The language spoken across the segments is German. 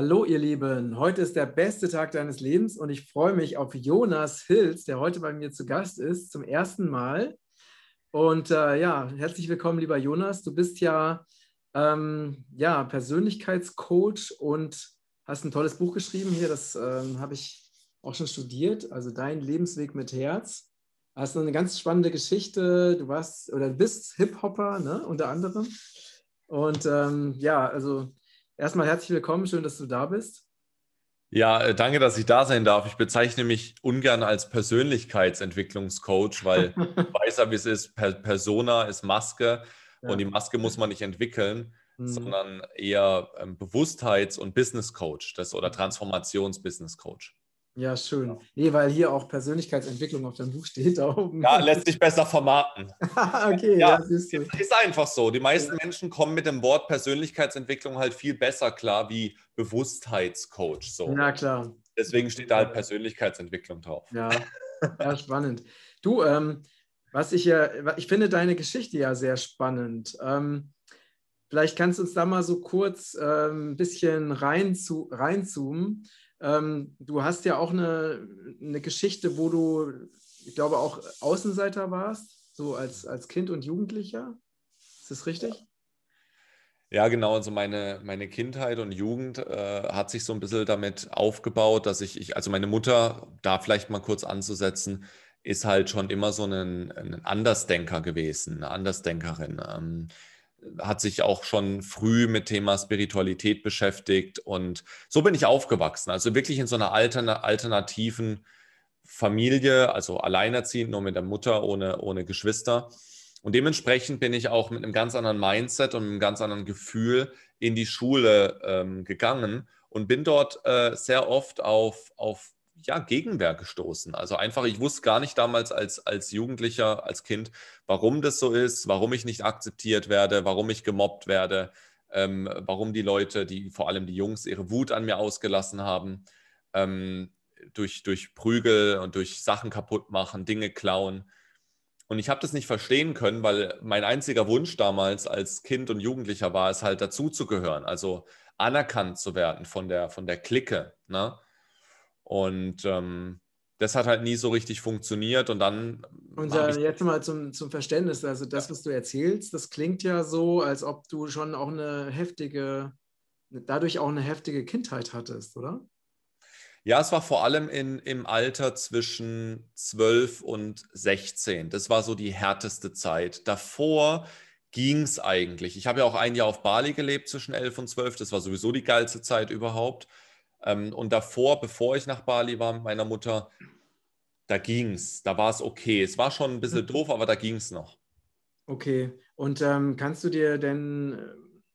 Hallo ihr Lieben, heute ist der beste Tag deines Lebens und ich freue mich auf Jonas Hilz, der heute bei mir zu Gast ist, zum ersten Mal. Und äh, ja, herzlich willkommen, lieber Jonas. Du bist ja, ähm, ja Persönlichkeitscoach und hast ein tolles Buch geschrieben hier, das ähm, habe ich auch schon studiert, also Dein Lebensweg mit Herz. Hast eine ganz spannende Geschichte. Du warst oder bist Hip-Hopper, ne, unter anderem. Und ähm, ja, also erstmal herzlich willkommen, schön, dass du da bist. Ja, äh, danke, dass ich da sein darf. Ich bezeichne mich ungern als Persönlichkeitsentwicklungscoach, weil ich weiß ja, wie es ist. Persona ist Maske ja. und die Maske muss man nicht entwickeln, mhm. sondern eher ähm, Bewusstheits- und Business Coach das, oder Transformations-Business Coach. Ja, schön. Nee, weil hier auch Persönlichkeitsentwicklung auf deinem Buch steht da oben. Ja, lässt sich besser vermarkten. okay, ja, ja ist, ist einfach so. Die meisten ja. Menschen kommen mit dem Wort Persönlichkeitsentwicklung halt viel besser klar wie Bewusstheitscoach. So. Ja, klar. Deswegen steht da halt Persönlichkeitsentwicklung drauf. Ja, ja spannend. Du, ähm, was ich ja, ich finde deine Geschichte ja sehr spannend. Ähm, vielleicht kannst du uns da mal so kurz ähm, ein bisschen rein zu, reinzoomen. Ähm, du hast ja auch eine, eine Geschichte, wo du, ich glaube, auch Außenseiter warst, so als, als Kind und Jugendlicher. Ist das richtig? Ja, genau. Also meine, meine Kindheit und Jugend äh, hat sich so ein bisschen damit aufgebaut, dass ich, ich, also meine Mutter, da vielleicht mal kurz anzusetzen, ist halt schon immer so ein, ein Andersdenker gewesen, eine Andersdenkerin. Ähm, hat sich auch schon früh mit Thema Spiritualität beschäftigt und so bin ich aufgewachsen. Also wirklich in so einer alternativen Familie, also alleinerziehend, nur mit der Mutter, ohne, ohne Geschwister. Und dementsprechend bin ich auch mit einem ganz anderen Mindset und einem ganz anderen Gefühl in die Schule ähm, gegangen und bin dort äh, sehr oft auf, auf ja, Gegenwehr gestoßen. Also einfach, ich wusste gar nicht damals als, als Jugendlicher, als Kind, warum das so ist, warum ich nicht akzeptiert werde, warum ich gemobbt werde, ähm, warum die Leute, die vor allem die Jungs, ihre Wut an mir ausgelassen haben, ähm, durch, durch Prügel und durch Sachen kaputt machen, Dinge klauen. Und ich habe das nicht verstehen können, weil mein einziger Wunsch damals als Kind und Jugendlicher war es halt dazuzugehören, also anerkannt zu werden von der, von der Clique. Ne? Und ähm, das hat halt nie so richtig funktioniert und dann. Und äh, jetzt mal zum, zum Verständnis, also das, ja. was du erzählst, das klingt ja so, als ob du schon auch eine heftige, dadurch auch eine heftige Kindheit hattest, oder? Ja, es war vor allem in, im Alter zwischen 12 und 16. Das war so die härteste Zeit. Davor ging es eigentlich. Ich habe ja auch ein Jahr auf Bali gelebt zwischen 11 und 12. Das war sowieso die geilste Zeit überhaupt. Ähm, und davor, bevor ich nach Bali war mit meiner Mutter, da ging es, da war es okay. Es war schon ein bisschen mhm. doof, aber da ging es noch. Okay, und ähm, kannst du dir denn,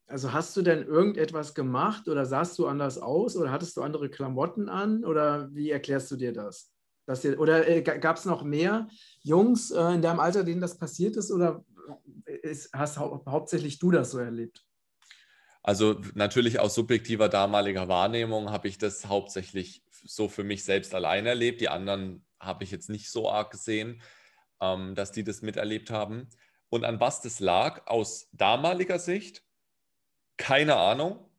also hast du denn irgendetwas gemacht oder sahst du anders aus oder hattest du andere Klamotten an oder wie erklärst du dir das? Dass dir, oder äh, gab es noch mehr Jungs äh, in deinem Alter, denen das passiert ist oder ist, hast hau hauptsächlich du das so erlebt? Also natürlich aus subjektiver damaliger Wahrnehmung habe ich das hauptsächlich so für mich selbst allein erlebt. Die anderen habe ich jetzt nicht so arg gesehen, ähm, dass die das miterlebt haben. Und an was das lag aus damaliger Sicht, keine Ahnung.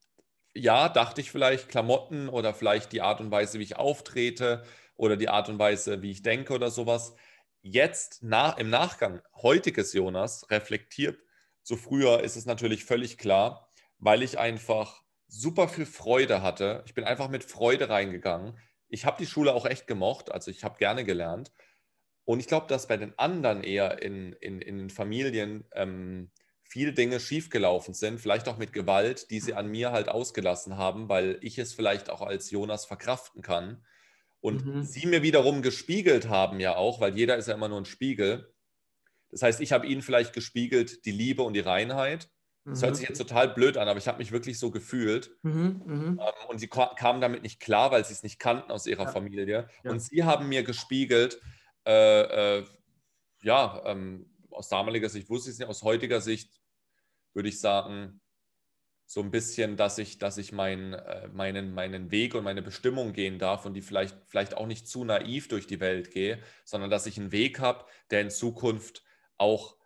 Ja, dachte ich vielleicht Klamotten oder vielleicht die Art und Weise, wie ich auftrete oder die Art und Weise, wie ich denke oder sowas. Jetzt nach, im Nachgang, heutiges Jonas reflektiert, so früher ist es natürlich völlig klar, weil ich einfach super viel Freude hatte. Ich bin einfach mit Freude reingegangen. Ich habe die Schule auch echt gemocht, also ich habe gerne gelernt. Und ich glaube, dass bei den anderen eher in, in, in Familien ähm, viele Dinge schiefgelaufen sind, vielleicht auch mit Gewalt, die sie an mir halt ausgelassen haben, weil ich es vielleicht auch als Jonas verkraften kann. Und mhm. sie mir wiederum gespiegelt haben ja auch, weil jeder ist ja immer nur ein Spiegel. Das heißt, ich habe ihnen vielleicht gespiegelt die Liebe und die Reinheit das hört mhm. sich jetzt total blöd an, aber ich habe mich wirklich so gefühlt. Mhm, mhm. ähm, und sie kamen damit nicht klar, weil sie es nicht kannten aus ihrer ja. Familie. Ja. Und sie haben mir gespiegelt, äh, äh, ja, ähm, aus damaliger Sicht wusste ich es nicht, aus heutiger Sicht würde ich sagen, so ein bisschen, dass ich, dass ich mein, äh, meinen, meinen Weg und meine Bestimmung gehen darf und die vielleicht, vielleicht auch nicht zu naiv durch die Welt gehe, sondern dass ich einen Weg habe, der in Zukunft auch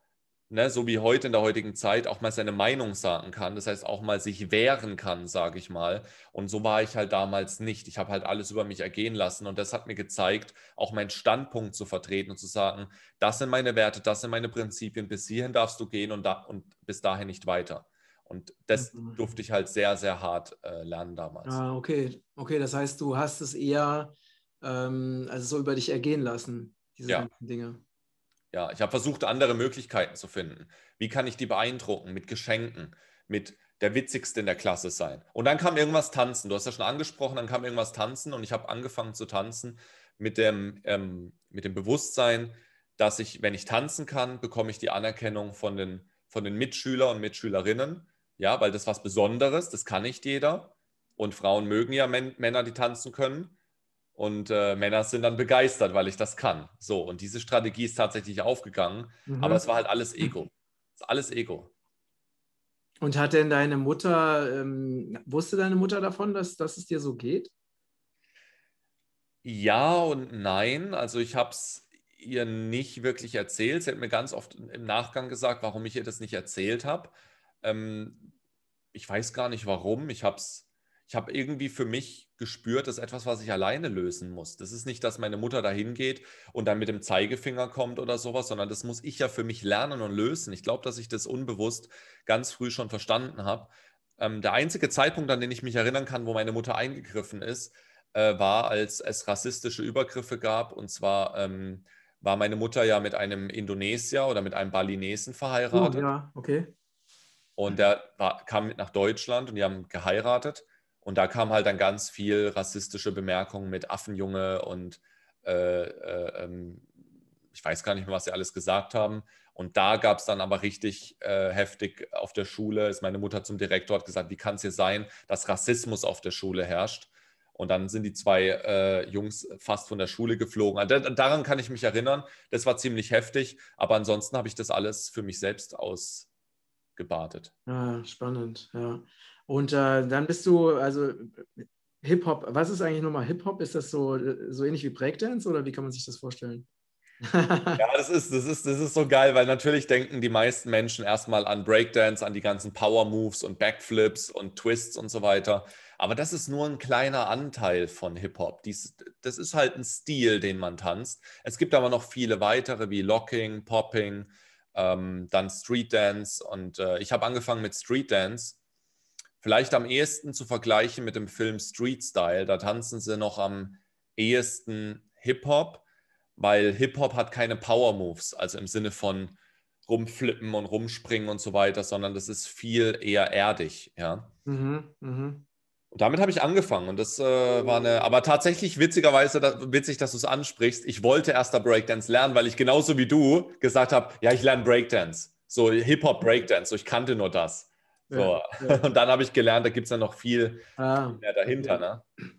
ne, so wie heute in der heutigen Zeit, auch mal seine Meinung sagen kann. Das heißt, auch mal sich wehren kann, sage ich mal. Und so war ich halt damals nicht. Ich habe halt alles über mich ergehen lassen und das hat mir gezeigt, auch meinen Standpunkt zu vertreten und zu sagen, das sind meine Werte, das sind meine Prinzipien, bis hierhin darfst du gehen und, da, und bis dahin nicht weiter. Und das mhm. durfte ich halt sehr, sehr hart äh, lernen damals. Ah, okay. Okay, das heißt, du hast es eher ähm, also so über dich ergehen lassen, diese ja. ganzen Dinge. Ja, ich habe versucht, andere Möglichkeiten zu finden. Wie kann ich die beeindrucken? Mit Geschenken, mit der Witzigste in der Klasse sein. Und dann kam irgendwas tanzen. Du hast ja schon angesprochen, dann kam irgendwas tanzen und ich habe angefangen zu tanzen mit dem, ähm, mit dem Bewusstsein, dass ich, wenn ich tanzen kann, bekomme ich die Anerkennung von den, von den Mitschülern und Mitschülerinnen. Ja, weil das ist was Besonderes, das kann nicht jeder. Und Frauen mögen ja Männer, die tanzen können. Und äh, Männer sind dann begeistert, weil ich das kann. So, und diese Strategie ist tatsächlich aufgegangen. Mhm. Aber es war halt alles Ego. Es ist alles Ego. Und hat denn deine Mutter, ähm, wusste deine Mutter davon, dass, dass es dir so geht? Ja und nein. Also ich habe es ihr nicht wirklich erzählt. Sie hat mir ganz oft im Nachgang gesagt, warum ich ihr das nicht erzählt habe. Ähm, ich weiß gar nicht warum. Ich habe es ich habe irgendwie für mich gespürt, das ist etwas, was ich alleine lösen muss. Das ist nicht, dass meine Mutter dahin geht und dann mit dem Zeigefinger kommt oder sowas, sondern das muss ich ja für mich lernen und lösen. Ich glaube, dass ich das unbewusst ganz früh schon verstanden habe. Ähm, der einzige Zeitpunkt, an den ich mich erinnern kann, wo meine Mutter eingegriffen ist, äh, war, als es rassistische Übergriffe gab. Und zwar ähm, war meine Mutter ja mit einem Indonesier oder mit einem Balinesen verheiratet. Oh, ja, okay. Und der war, kam mit nach Deutschland und die haben geheiratet. Und da kam halt dann ganz viel rassistische Bemerkungen mit Affenjunge und äh, äh, ähm, ich weiß gar nicht mehr, was sie alles gesagt haben. Und da gab es dann aber richtig äh, heftig auf der Schule, ist meine Mutter zum Direktor, hat gesagt, wie kann es hier sein, dass Rassismus auf der Schule herrscht? Und dann sind die zwei äh, Jungs fast von der Schule geflogen. Also, daran kann ich mich erinnern. Das war ziemlich heftig. Aber ansonsten habe ich das alles für mich selbst ausgebadet. Ja, spannend, ja. Und äh, dann bist du, also Hip-Hop, was ist eigentlich nochmal Hip-Hop? Ist das so, so ähnlich wie Breakdance oder wie kann man sich das vorstellen? ja, das ist, das, ist, das ist so geil, weil natürlich denken die meisten Menschen erstmal an Breakdance, an die ganzen Power-Moves und Backflips und Twists und so weiter. Aber das ist nur ein kleiner Anteil von Hip-Hop. Das ist halt ein Stil, den man tanzt. Es gibt aber noch viele weitere wie Locking, Popping, ähm, dann Street Dance. Und äh, ich habe angefangen mit Street Dance Vielleicht am ehesten zu vergleichen mit dem Film Street Style. Da tanzen sie noch am ehesten Hip-Hop, weil Hip-Hop hat keine Power Moves, also im Sinne von rumflippen und rumspringen und so weiter, sondern das ist viel eher erdig. Ja. Mhm, mh. Und damit habe ich angefangen und das äh, war eine, aber tatsächlich witzigerweise, da, witzig, dass du es ansprichst. Ich wollte erst da Breakdance lernen, weil ich genauso wie du gesagt habe, ja, ich lerne Breakdance, so Hip-Hop Breakdance, so ich kannte nur das. So. Ja. Und dann habe ich gelernt, da gibt es ja noch viel ah, mehr dahinter. Okay. Ne?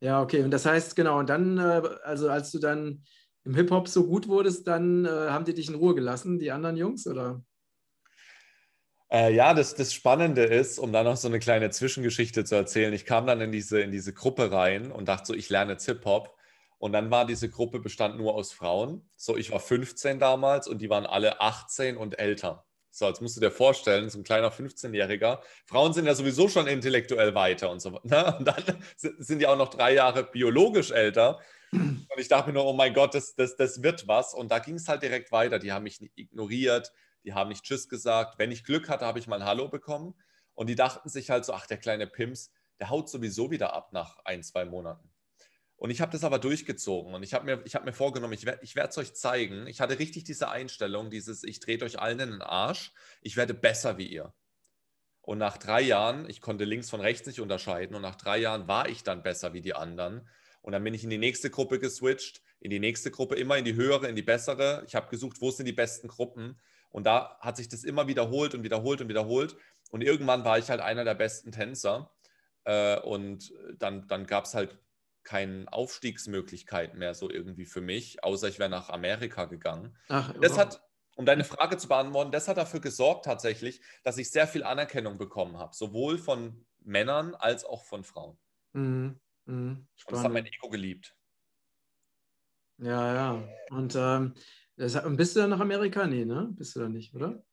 Ja, okay. Und das heißt, genau, und dann, äh, also als du dann im Hip-Hop so gut wurdest, dann äh, haben die dich in Ruhe gelassen, die anderen Jungs, oder? Äh, ja, das, das Spannende ist, um dann noch so eine kleine Zwischengeschichte zu erzählen, ich kam dann in diese, in diese Gruppe rein und dachte so, ich lerne jetzt Hip-Hop. Und dann war diese Gruppe bestand nur aus Frauen. So, ich war 15 damals und die waren alle 18 und älter. So, jetzt musst du dir vorstellen, so ein kleiner 15-Jähriger. Frauen sind ja sowieso schon intellektuell weiter und so. Ne? Und dann sind die auch noch drei Jahre biologisch älter. Und ich dachte mir nur, oh mein Gott, das, das, das wird was. Und da ging es halt direkt weiter. Die haben mich ignoriert, die haben nicht Tschüss gesagt. Wenn ich Glück hatte, habe ich mal ein Hallo bekommen. Und die dachten sich halt so, ach, der kleine Pims, der haut sowieso wieder ab nach ein, zwei Monaten. Und ich habe das aber durchgezogen und ich habe mir, hab mir vorgenommen, ich, ich werde es euch zeigen. Ich hatte richtig diese Einstellung, dieses, ich drehe euch allen in den Arsch, ich werde besser wie ihr. Und nach drei Jahren, ich konnte links von rechts nicht unterscheiden, und nach drei Jahren war ich dann besser wie die anderen. Und dann bin ich in die nächste Gruppe geswitcht, in die nächste Gruppe, immer in die höhere, in die bessere. Ich habe gesucht, wo sind die besten Gruppen. Und da hat sich das immer wiederholt und wiederholt und wiederholt. Und irgendwann war ich halt einer der besten Tänzer. Äh, und dann, dann gab es halt keine Aufstiegsmöglichkeit mehr so irgendwie für mich, außer ich wäre nach Amerika gegangen. Ach, das hat, um deine Frage zu beantworten, das hat dafür gesorgt tatsächlich, dass ich sehr viel Anerkennung bekommen habe, sowohl von Männern als auch von Frauen. Mhm. Mhm. Und das hat mein Ego geliebt. Ja, ja. Und ähm, bist du dann nach Amerika? Nee, ne? Bist du da nicht, oder?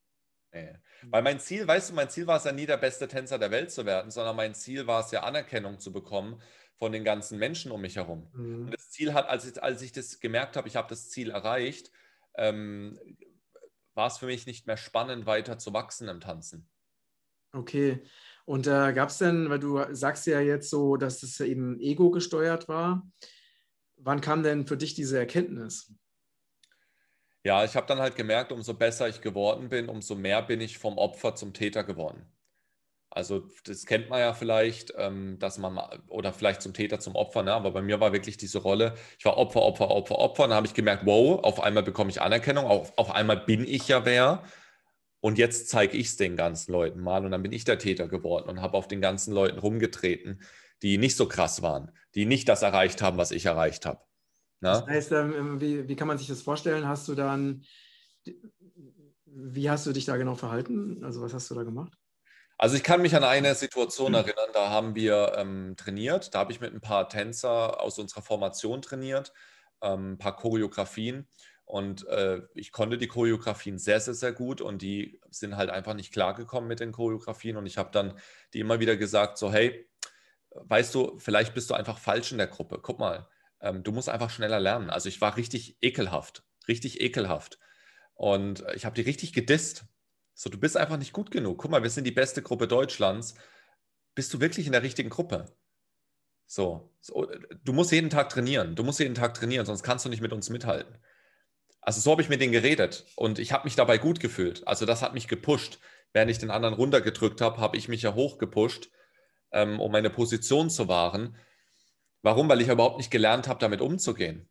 Nee. Weil mein Ziel, weißt du, mein Ziel war es ja nie, der beste Tänzer der Welt zu werden, sondern mein Ziel war es ja, Anerkennung zu bekommen von den ganzen Menschen um mich herum. Mhm. Und das Ziel hat, als ich, als ich das gemerkt habe, ich habe das Ziel erreicht, ähm, war es für mich nicht mehr spannend, weiter zu wachsen im Tanzen. Okay. Und äh, gab es denn, weil du sagst ja jetzt so, dass es eben Ego gesteuert war, wann kam denn für dich diese Erkenntnis? Ja, ich habe dann halt gemerkt, umso besser ich geworden bin, umso mehr bin ich vom Opfer zum Täter geworden. Also das kennt man ja vielleicht, ähm, dass man, oder vielleicht zum Täter, zum Opfer, ne? aber bei mir war wirklich diese Rolle, ich war Opfer, Opfer, Opfer, Opfer. Und dann habe ich gemerkt, wow, auf einmal bekomme ich Anerkennung, auf, auf einmal bin ich ja wer. Und jetzt zeige ich es den ganzen Leuten mal. Und dann bin ich der Täter geworden und habe auf den ganzen Leuten rumgetreten, die nicht so krass waren, die nicht das erreicht haben, was ich erreicht habe. Ne? Das heißt, ähm, wie, wie kann man sich das vorstellen? Hast du dann, wie hast du dich da genau verhalten? Also was hast du da gemacht? Also ich kann mich an eine Situation erinnern, da haben wir ähm, trainiert, da habe ich mit ein paar Tänzer aus unserer Formation trainiert, ähm, ein paar Choreografien. Und äh, ich konnte die Choreografien sehr, sehr, sehr gut und die sind halt einfach nicht klargekommen mit den Choreografien. Und ich habe dann die immer wieder gesagt, so hey, weißt du, vielleicht bist du einfach falsch in der Gruppe, guck mal, ähm, du musst einfach schneller lernen. Also ich war richtig ekelhaft, richtig ekelhaft. Und ich habe die richtig gedisst so, du bist einfach nicht gut genug. Guck mal, wir sind die beste Gruppe Deutschlands. Bist du wirklich in der richtigen Gruppe? So, so, du musst jeden Tag trainieren. Du musst jeden Tag trainieren, sonst kannst du nicht mit uns mithalten. Also so habe ich mit denen geredet und ich habe mich dabei gut gefühlt. Also das hat mich gepusht. Während ich den anderen runtergedrückt habe, habe ich mich ja hochgepusht, ähm, um meine Position zu wahren. Warum? Weil ich überhaupt nicht gelernt habe, damit umzugehen.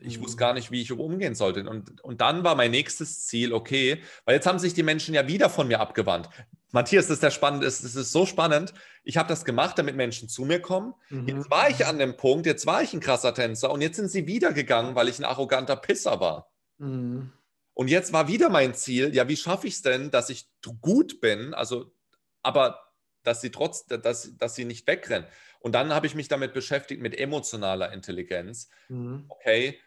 Ich wusste mhm. gar nicht, wie ich umgehen sollte. Und, und dann war mein nächstes Ziel, okay, weil jetzt haben sich die Menschen ja wieder von mir abgewandt. Matthias, das ist der spannend, das ist so spannend. Ich habe das gemacht, damit Menschen zu mir kommen. Mhm. Jetzt war ich an dem Punkt, jetzt war ich ein krasser Tänzer und jetzt sind sie wieder gegangen, weil ich ein arroganter Pisser war. Mhm. Und jetzt war wieder mein Ziel, ja, wie schaffe ich es denn, dass ich gut bin, also, aber dass sie trotz, dass, dass sie nicht wegrennen. Und dann habe ich mich damit beschäftigt mit emotionaler Intelligenz. Mhm. Okay,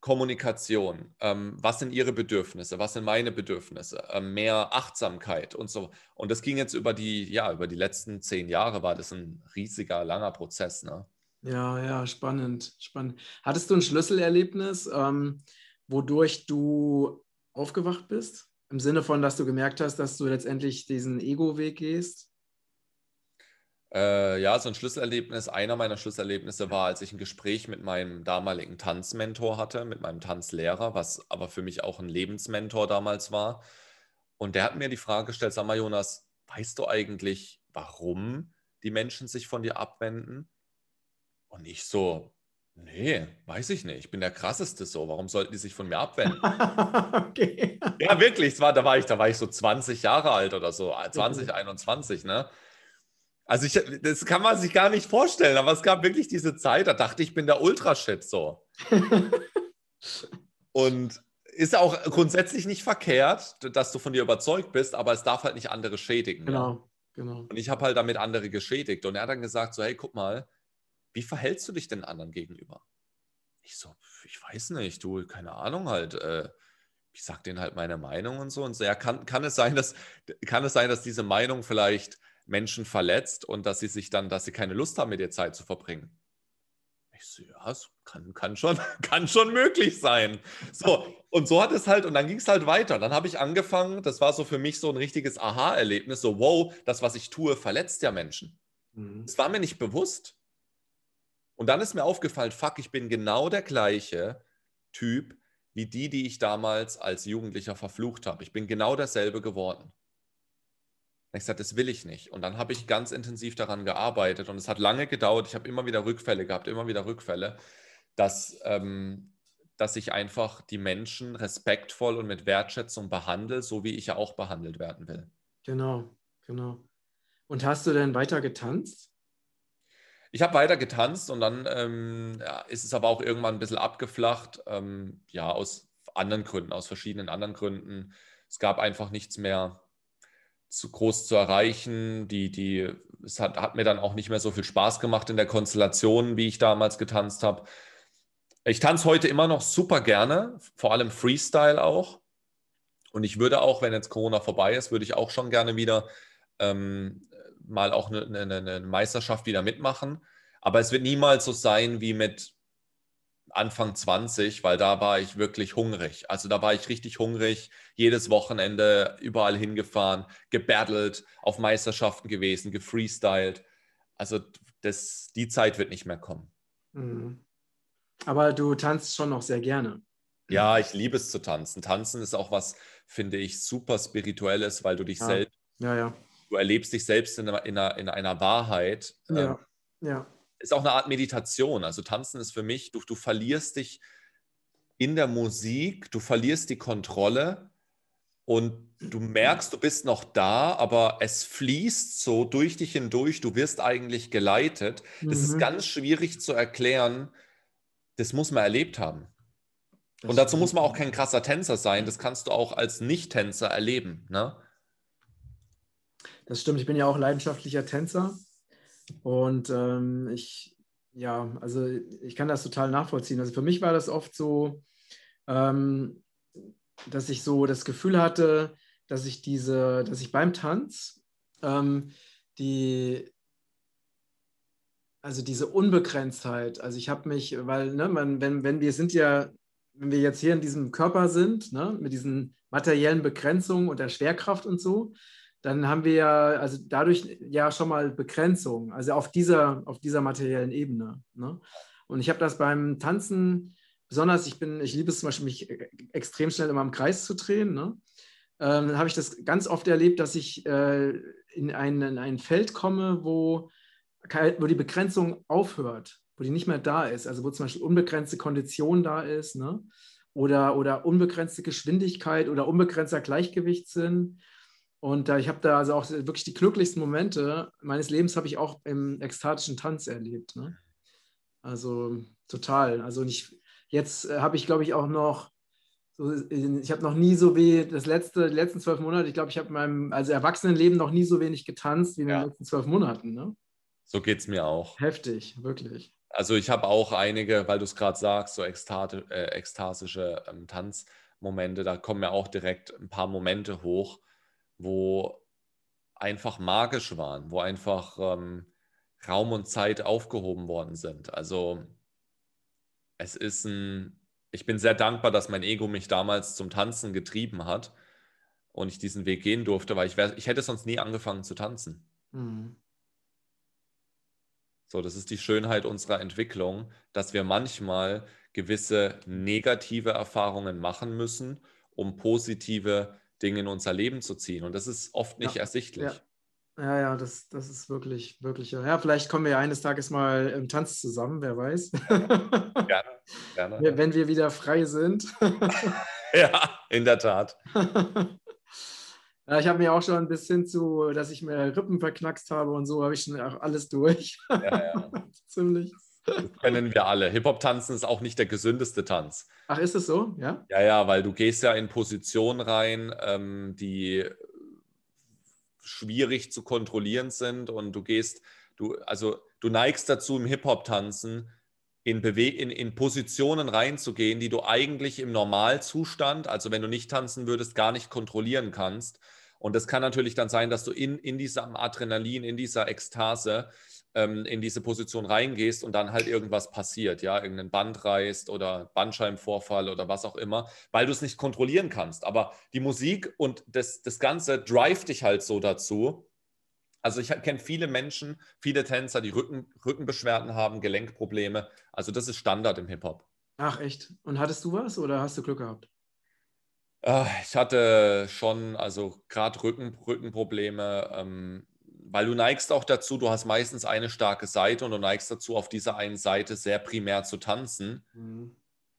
Kommunikation, ähm, was sind Ihre Bedürfnisse, was sind meine Bedürfnisse, ähm, mehr Achtsamkeit und so. Und das ging jetzt über die, ja, über die letzten zehn Jahre war das ein riesiger, langer Prozess. Ne? Ja, ja, spannend, spannend. Hattest du ein Schlüsselerlebnis, ähm, wodurch du aufgewacht bist? Im Sinne von, dass du gemerkt hast, dass du letztendlich diesen Ego-Weg gehst? Äh, ja, so ein Schlüsselerlebnis, einer meiner Schlüsselerlebnisse war, als ich ein Gespräch mit meinem damaligen Tanzmentor hatte, mit meinem Tanzlehrer, was aber für mich auch ein Lebensmentor damals war. Und der hat mir die Frage gestellt, sag mal, Jonas, weißt du eigentlich, warum die Menschen sich von dir abwenden? Und ich so, nee, weiß ich nicht. Ich bin der krasseste so. Warum sollten die sich von mir abwenden? okay. Ja, wirklich. War, da, war ich, da war ich so 20 Jahre alt oder so, 20, 21, ne? Also ich, das kann man sich gar nicht vorstellen, aber es gab wirklich diese Zeit, da dachte ich, ich bin der Ultrashit so. und ist auch grundsätzlich nicht verkehrt, dass du von dir überzeugt bist, aber es darf halt nicht andere schädigen. Genau, ja? genau. Und ich habe halt damit andere geschädigt. Und er hat dann gesagt: so, hey, guck mal, wie verhältst du dich den anderen gegenüber? Ich so, ich weiß nicht, du, keine Ahnung halt. Äh, ich sag denen halt meine Meinung und so. Und so, ja, kann, kann es sein, dass, kann es sein, dass diese Meinung vielleicht Menschen verletzt und dass sie sich dann, dass sie keine Lust haben, mit dir Zeit zu verbringen. Ich so, ja, es kann, kann, schon, kann schon möglich sein. So, und so hat es halt, und dann ging es halt weiter. Dann habe ich angefangen, das war so für mich so ein richtiges Aha-Erlebnis, so, wow, das, was ich tue, verletzt ja Menschen. Mhm. Das war mir nicht bewusst. Und dann ist mir aufgefallen, fuck, ich bin genau der gleiche Typ wie die, die ich damals als Jugendlicher verflucht habe. Ich bin genau dasselbe geworden ich gesagt, das will ich nicht. Und dann habe ich ganz intensiv daran gearbeitet und es hat lange gedauert. Ich habe immer wieder Rückfälle gehabt, immer wieder Rückfälle, dass, ähm, dass ich einfach die Menschen respektvoll und mit Wertschätzung behandle, so wie ich ja auch behandelt werden will. Genau, genau. Und hast du denn weiter getanzt? Ich habe weiter getanzt und dann ähm, ja, ist es aber auch irgendwann ein bisschen abgeflacht. Ähm, ja, aus anderen Gründen, aus verschiedenen anderen Gründen. Es gab einfach nichts mehr, zu groß zu erreichen. Die, die, es hat, hat mir dann auch nicht mehr so viel Spaß gemacht in der Konstellation, wie ich damals getanzt habe. Ich tanze heute immer noch super gerne, vor allem Freestyle auch. Und ich würde auch, wenn jetzt Corona vorbei ist, würde ich auch schon gerne wieder ähm, mal auch eine, eine, eine, Meisterschaft wieder mitmachen. Aber es wird niemals so sein wie mit Anfang 20, weil da war ich wirklich hungrig. Also da war ich richtig hungrig, jedes Wochenende überall hingefahren, gebattelt, auf Meisterschaften gewesen, gefreestylt. Also das, die Zeit wird nicht mehr kommen. Mhm. Aber du tanzt schon noch sehr gerne. Ja, ich liebe es zu tanzen. Tanzen ist auch was, finde ich, super spirituelles, weil du dich ja. selbst, ja, ja. du erlebst dich selbst in einer, in einer, in einer Wahrheit. Ja, ähm, ja. Ist auch eine Art Meditation. Also tanzen ist für mich, du, du verlierst dich in der Musik, du verlierst die Kontrolle und du merkst, du bist noch da, aber es fließt so durch dich hindurch, du wirst eigentlich geleitet. Das mhm. ist ganz schwierig zu erklären, das muss man erlebt haben. Das und dazu muss man auch kein krasser Tänzer sein, das kannst du auch als Nicht-Tänzer erleben. Ne? Das stimmt, ich bin ja auch leidenschaftlicher Tänzer und ähm, ich, ja, also ich kann das total nachvollziehen. Also für mich war das oft so, ähm, dass ich so das Gefühl hatte, dass ich diese, dass ich beim Tanz ähm, die, also diese Unbegrenztheit, also ich habe mich, weil, ne, man, wenn, wenn wir sind ja, wenn wir jetzt hier in diesem Körper sind, ne, mit diesen materiellen Begrenzungen und der Schwerkraft und so, dann haben wir ja, also dadurch ja schon mal Begrenzungen, also auf dieser, auf dieser materiellen Ebene. Ne? Und ich habe das beim Tanzen, besonders, ich bin, ich liebe es zum Beispiel, mich extrem schnell immer im Kreis zu drehen. Ne? Ähm, habe ich das ganz oft erlebt, dass ich äh, in, ein, in ein Feld komme, wo wo die Begrenzung aufhört, wo die nicht mehr da ist, also wo zum Beispiel unbegrenzte Kondition da ist, ne? oder, oder unbegrenzte Geschwindigkeit oder unbegrenzter Gleichgewichtssinn. Und äh, ich habe da also auch wirklich die glücklichsten Momente meines Lebens habe ich auch im ekstatischen Tanz erlebt. Ne? Also total. Also ich, jetzt äh, habe ich, glaube ich, auch noch, so, ich habe noch nie so wie das letzte, die letzten zwölf Monate, ich glaube, ich habe in meinem also Erwachsenenleben noch nie so wenig getanzt wie in ja. den letzten zwölf Monaten. Ne? So geht es mir auch. Heftig, wirklich. Also ich habe auch einige, weil du es gerade sagst, so ekstati äh, ekstasische ähm, Tanzmomente, da kommen mir auch direkt ein paar Momente hoch, wo einfach magisch waren, wo einfach ähm, Raum und Zeit aufgehoben worden sind. Also es ist ein, ich bin sehr dankbar, dass mein Ego mich damals zum Tanzen getrieben hat und ich diesen Weg gehen durfte, weil ich, wär, ich hätte sonst nie angefangen zu tanzen. Mhm. So, das ist die Schönheit unserer Entwicklung, dass wir manchmal gewisse negative Erfahrungen machen müssen, um positive Dinge in unser Leben zu ziehen. Und das ist oft nicht ja, ersichtlich. Ja. ja, ja, das, das ist wirklich, wirklich. Ja, vielleicht kommen wir ja eines Tages mal im Tanz zusammen, wer weiß. Gerne, gerne. Wenn wir wieder frei sind. ja, in der Tat. Ja, ich habe mir auch schon ein bisschen zu, dass ich mir Rippen verknackst habe und so, habe ich schon auch alles durch. Ja, ja. Ziemlich. Das kennen wir alle. Hip-Hop-Tanzen ist auch nicht der gesündeste Tanz. Ach, ist es so? Ja? Ja, ja, weil du gehst ja in Positionen rein, ähm, die schwierig zu kontrollieren sind und du gehst, du, also du neigst dazu im Hip-Hop-Tanzen in, in, in Positionen reinzugehen, die du eigentlich im Normalzustand, also wenn du nicht tanzen würdest, gar nicht kontrollieren kannst. Und das kann natürlich dann sein, dass du in, in diesem Adrenalin, in dieser Ekstase, ähm, in diese Position reingehst und dann halt irgendwas passiert, ja, irgendein Band reißt oder Bandscheibenvorfall oder was auch immer, weil du es nicht kontrollieren kannst. Aber die Musik und das, das Ganze drive dich halt so dazu. Also ich kenne viele Menschen, viele Tänzer, die Rücken, Rückenbeschwerden haben, Gelenkprobleme. Also das ist Standard im Hip-Hop. Ach echt? Und hattest du was oder hast du Glück gehabt? Ah, ich hatte schon, also gerade Rücken, Rückenprobleme, ähm, weil du neigst auch dazu, du hast meistens eine starke Seite und du neigst dazu, auf dieser einen Seite sehr primär zu tanzen. Mhm.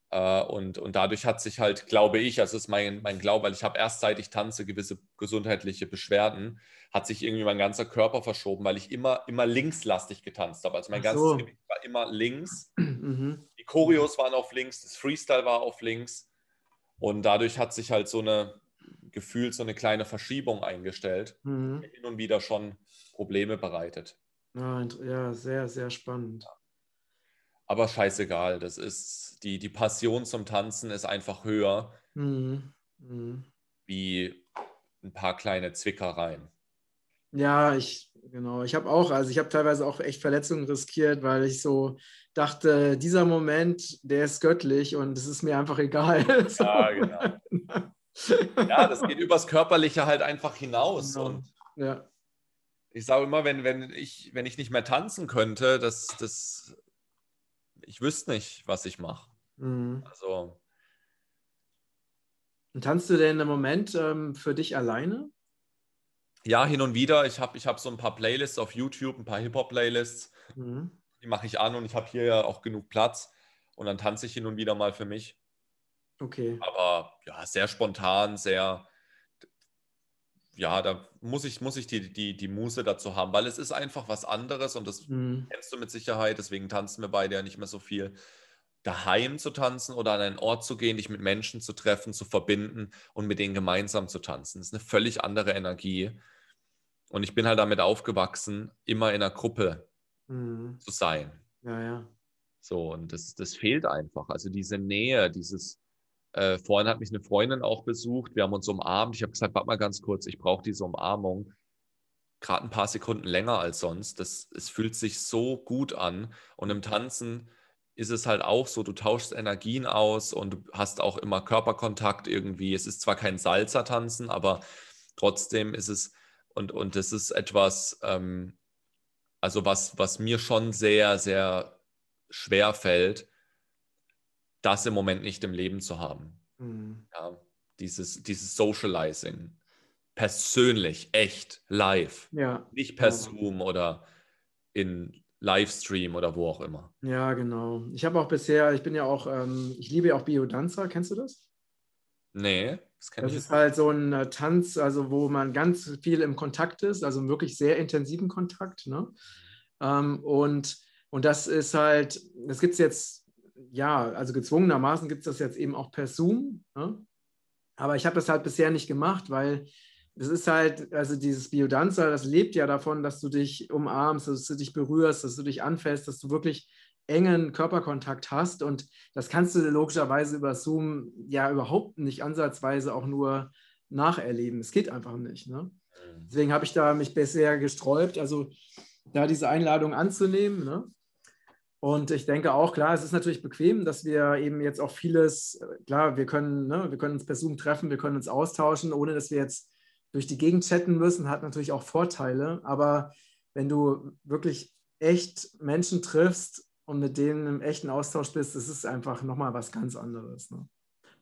Äh, und, und dadurch hat sich halt, glaube ich, also ist mein, mein Glaube, weil ich habe erst seit ich tanze gewisse gesundheitliche Beschwerden, hat sich irgendwie mein ganzer Körper verschoben, weil ich immer, immer linkslastig getanzt habe. Also mein Ach ganzes so. Gewicht war immer links. Mhm. Die Choreos waren auf links, das Freestyle war auf links. Und dadurch hat sich halt so eine gefühlt so eine kleine Verschiebung eingestellt, mhm. hin und wieder schon Probleme bereitet. Ja, ja sehr, sehr spannend. Aber scheißegal, das ist, die, die Passion zum Tanzen ist einfach höher Mhm. Mhm. wie ein paar kleine Zwickereien. Ja, ich, genau. Ich habe auch, also ich habe teilweise auch echt Verletzungen riskiert, weil ich so dachte, dieser Moment, der ist göttlich und es ist mir einfach egal. Ja, genau. Ja, das geht übers Körperliche halt einfach hinaus. Genau. Und Ja. Ich sage immer, wenn, wenn, ich, wenn ich nicht mehr tanzen könnte, das, das, ich wüsste nicht, was ich mache. Mhm. Also, Und tanzt du denn im Moment ähm, für dich alleine? ja, hin und wieder. Ich habe ich hab so ein paar Playlists auf YouTube, ein paar Hip-Hop-Playlists. Mhm. Die mache ich an und ich habe hier ja auch genug Platz. Und dann tanze ich hin und wieder mal für mich. Okay. Aber ja, sehr spontan, sehr, ja, da muss ich, muss ich die, die, die Muße dazu haben, weil es ist einfach was anderes und das Mhm. kennst du mit Sicherheit, deswegen tanzen wir beide ja nicht mehr so viel. Daheim zu tanzen oder an einen Ort zu gehen, dich mit Menschen zu treffen, zu verbinden und mit denen gemeinsam zu tanzen. Das ist eine völlig andere Energie. Und ich bin halt damit aufgewachsen, immer in einer Gruppe Mhm. zu sein. Ja, ja. So, und das, das fehlt einfach. Also diese Nähe, dieses, äh, vorhin hat mich eine Freundin auch besucht, wir haben uns umarmt. Ich habe gesagt, warte mal ganz kurz, ich brauche diese Umarmung. Gerade ein paar Sekunden länger als sonst. Das, es fühlt sich so gut an. Und im Tanzen ist es halt auch so, du tauschst Energien aus und du hast auch immer Körperkontakt irgendwie. Es ist zwar kein Salzer-Tanzen, aber trotzdem ist es, und, und das ist etwas, ähm, also was, was mir schon sehr, sehr schwer fällt, das im Moment nicht im Leben zu haben. Mhm. Ja, dieses, dieses Socializing. Persönlich, echt, live. Ja. Nicht per Ja. Zoom oder in Livestream oder wo auch immer. Ja, genau. Ich habe auch bisher, ich bin ja auch, ähm, ich liebe ja auch Biodanza, kennst du das? Nee, das kenne Das ich ist halt so ein äh, Tanz, also wo man ganz viel im Kontakt ist, also wirklich sehr intensiven Kontakt. Ne? Ähm, und, und das ist halt, das gibt es jetzt, ja, also gezwungenermaßen gibt es das jetzt eben auch per Zoom. Ne? Aber ich habe das halt bisher nicht gemacht, weil das ist halt, also dieses Biodanza, das lebt ja davon, dass du dich umarmst, dass du dich berührst, dass du dich anfällst, dass du wirklich engen Körperkontakt hast. Und das kannst du logischerweise über Zoom ja überhaupt nicht ansatzweise auch nur nacherleben. Es geht einfach nicht. Ne? Deswegen habe ich da mich bisher gesträubt, also da diese Einladung anzunehmen. Ne? Und ich denke auch, klar, es ist natürlich bequem, dass wir eben jetzt auch vieles, äh, klar, wir können, ne, wir können uns per Zoom treffen, wir können uns austauschen, ohne dass wir jetzt durch die Gegend chatten müssen, hat natürlich auch Vorteile. Aber wenn du wirklich echt Menschen triffst und mit denen im echten Austausch bist, das ist einfach nochmal was ganz anderes. Ne?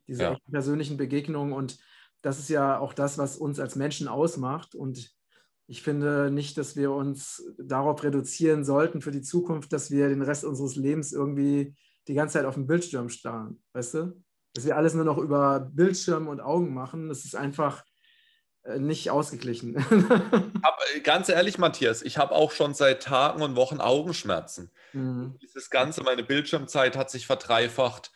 Diese Ja. persönlichen Begegnungen und das ist ja auch das, was uns als Menschen ausmacht. Und ich finde nicht, dass wir uns darauf reduzieren sollten für die Zukunft, dass wir den Rest unseres Lebens irgendwie die ganze Zeit auf dem Bildschirm starren. Weißt du? Dass wir alles nur noch über Bildschirm und Augen machen, das ist einfach äh, nicht ausgeglichen. Hab, äh, ganz ehrlich, Matthias, ich habe auch schon seit Tagen und Wochen Augenschmerzen. Mhm. Dieses Ganze, meine Bildschirmzeit hat sich verdreifacht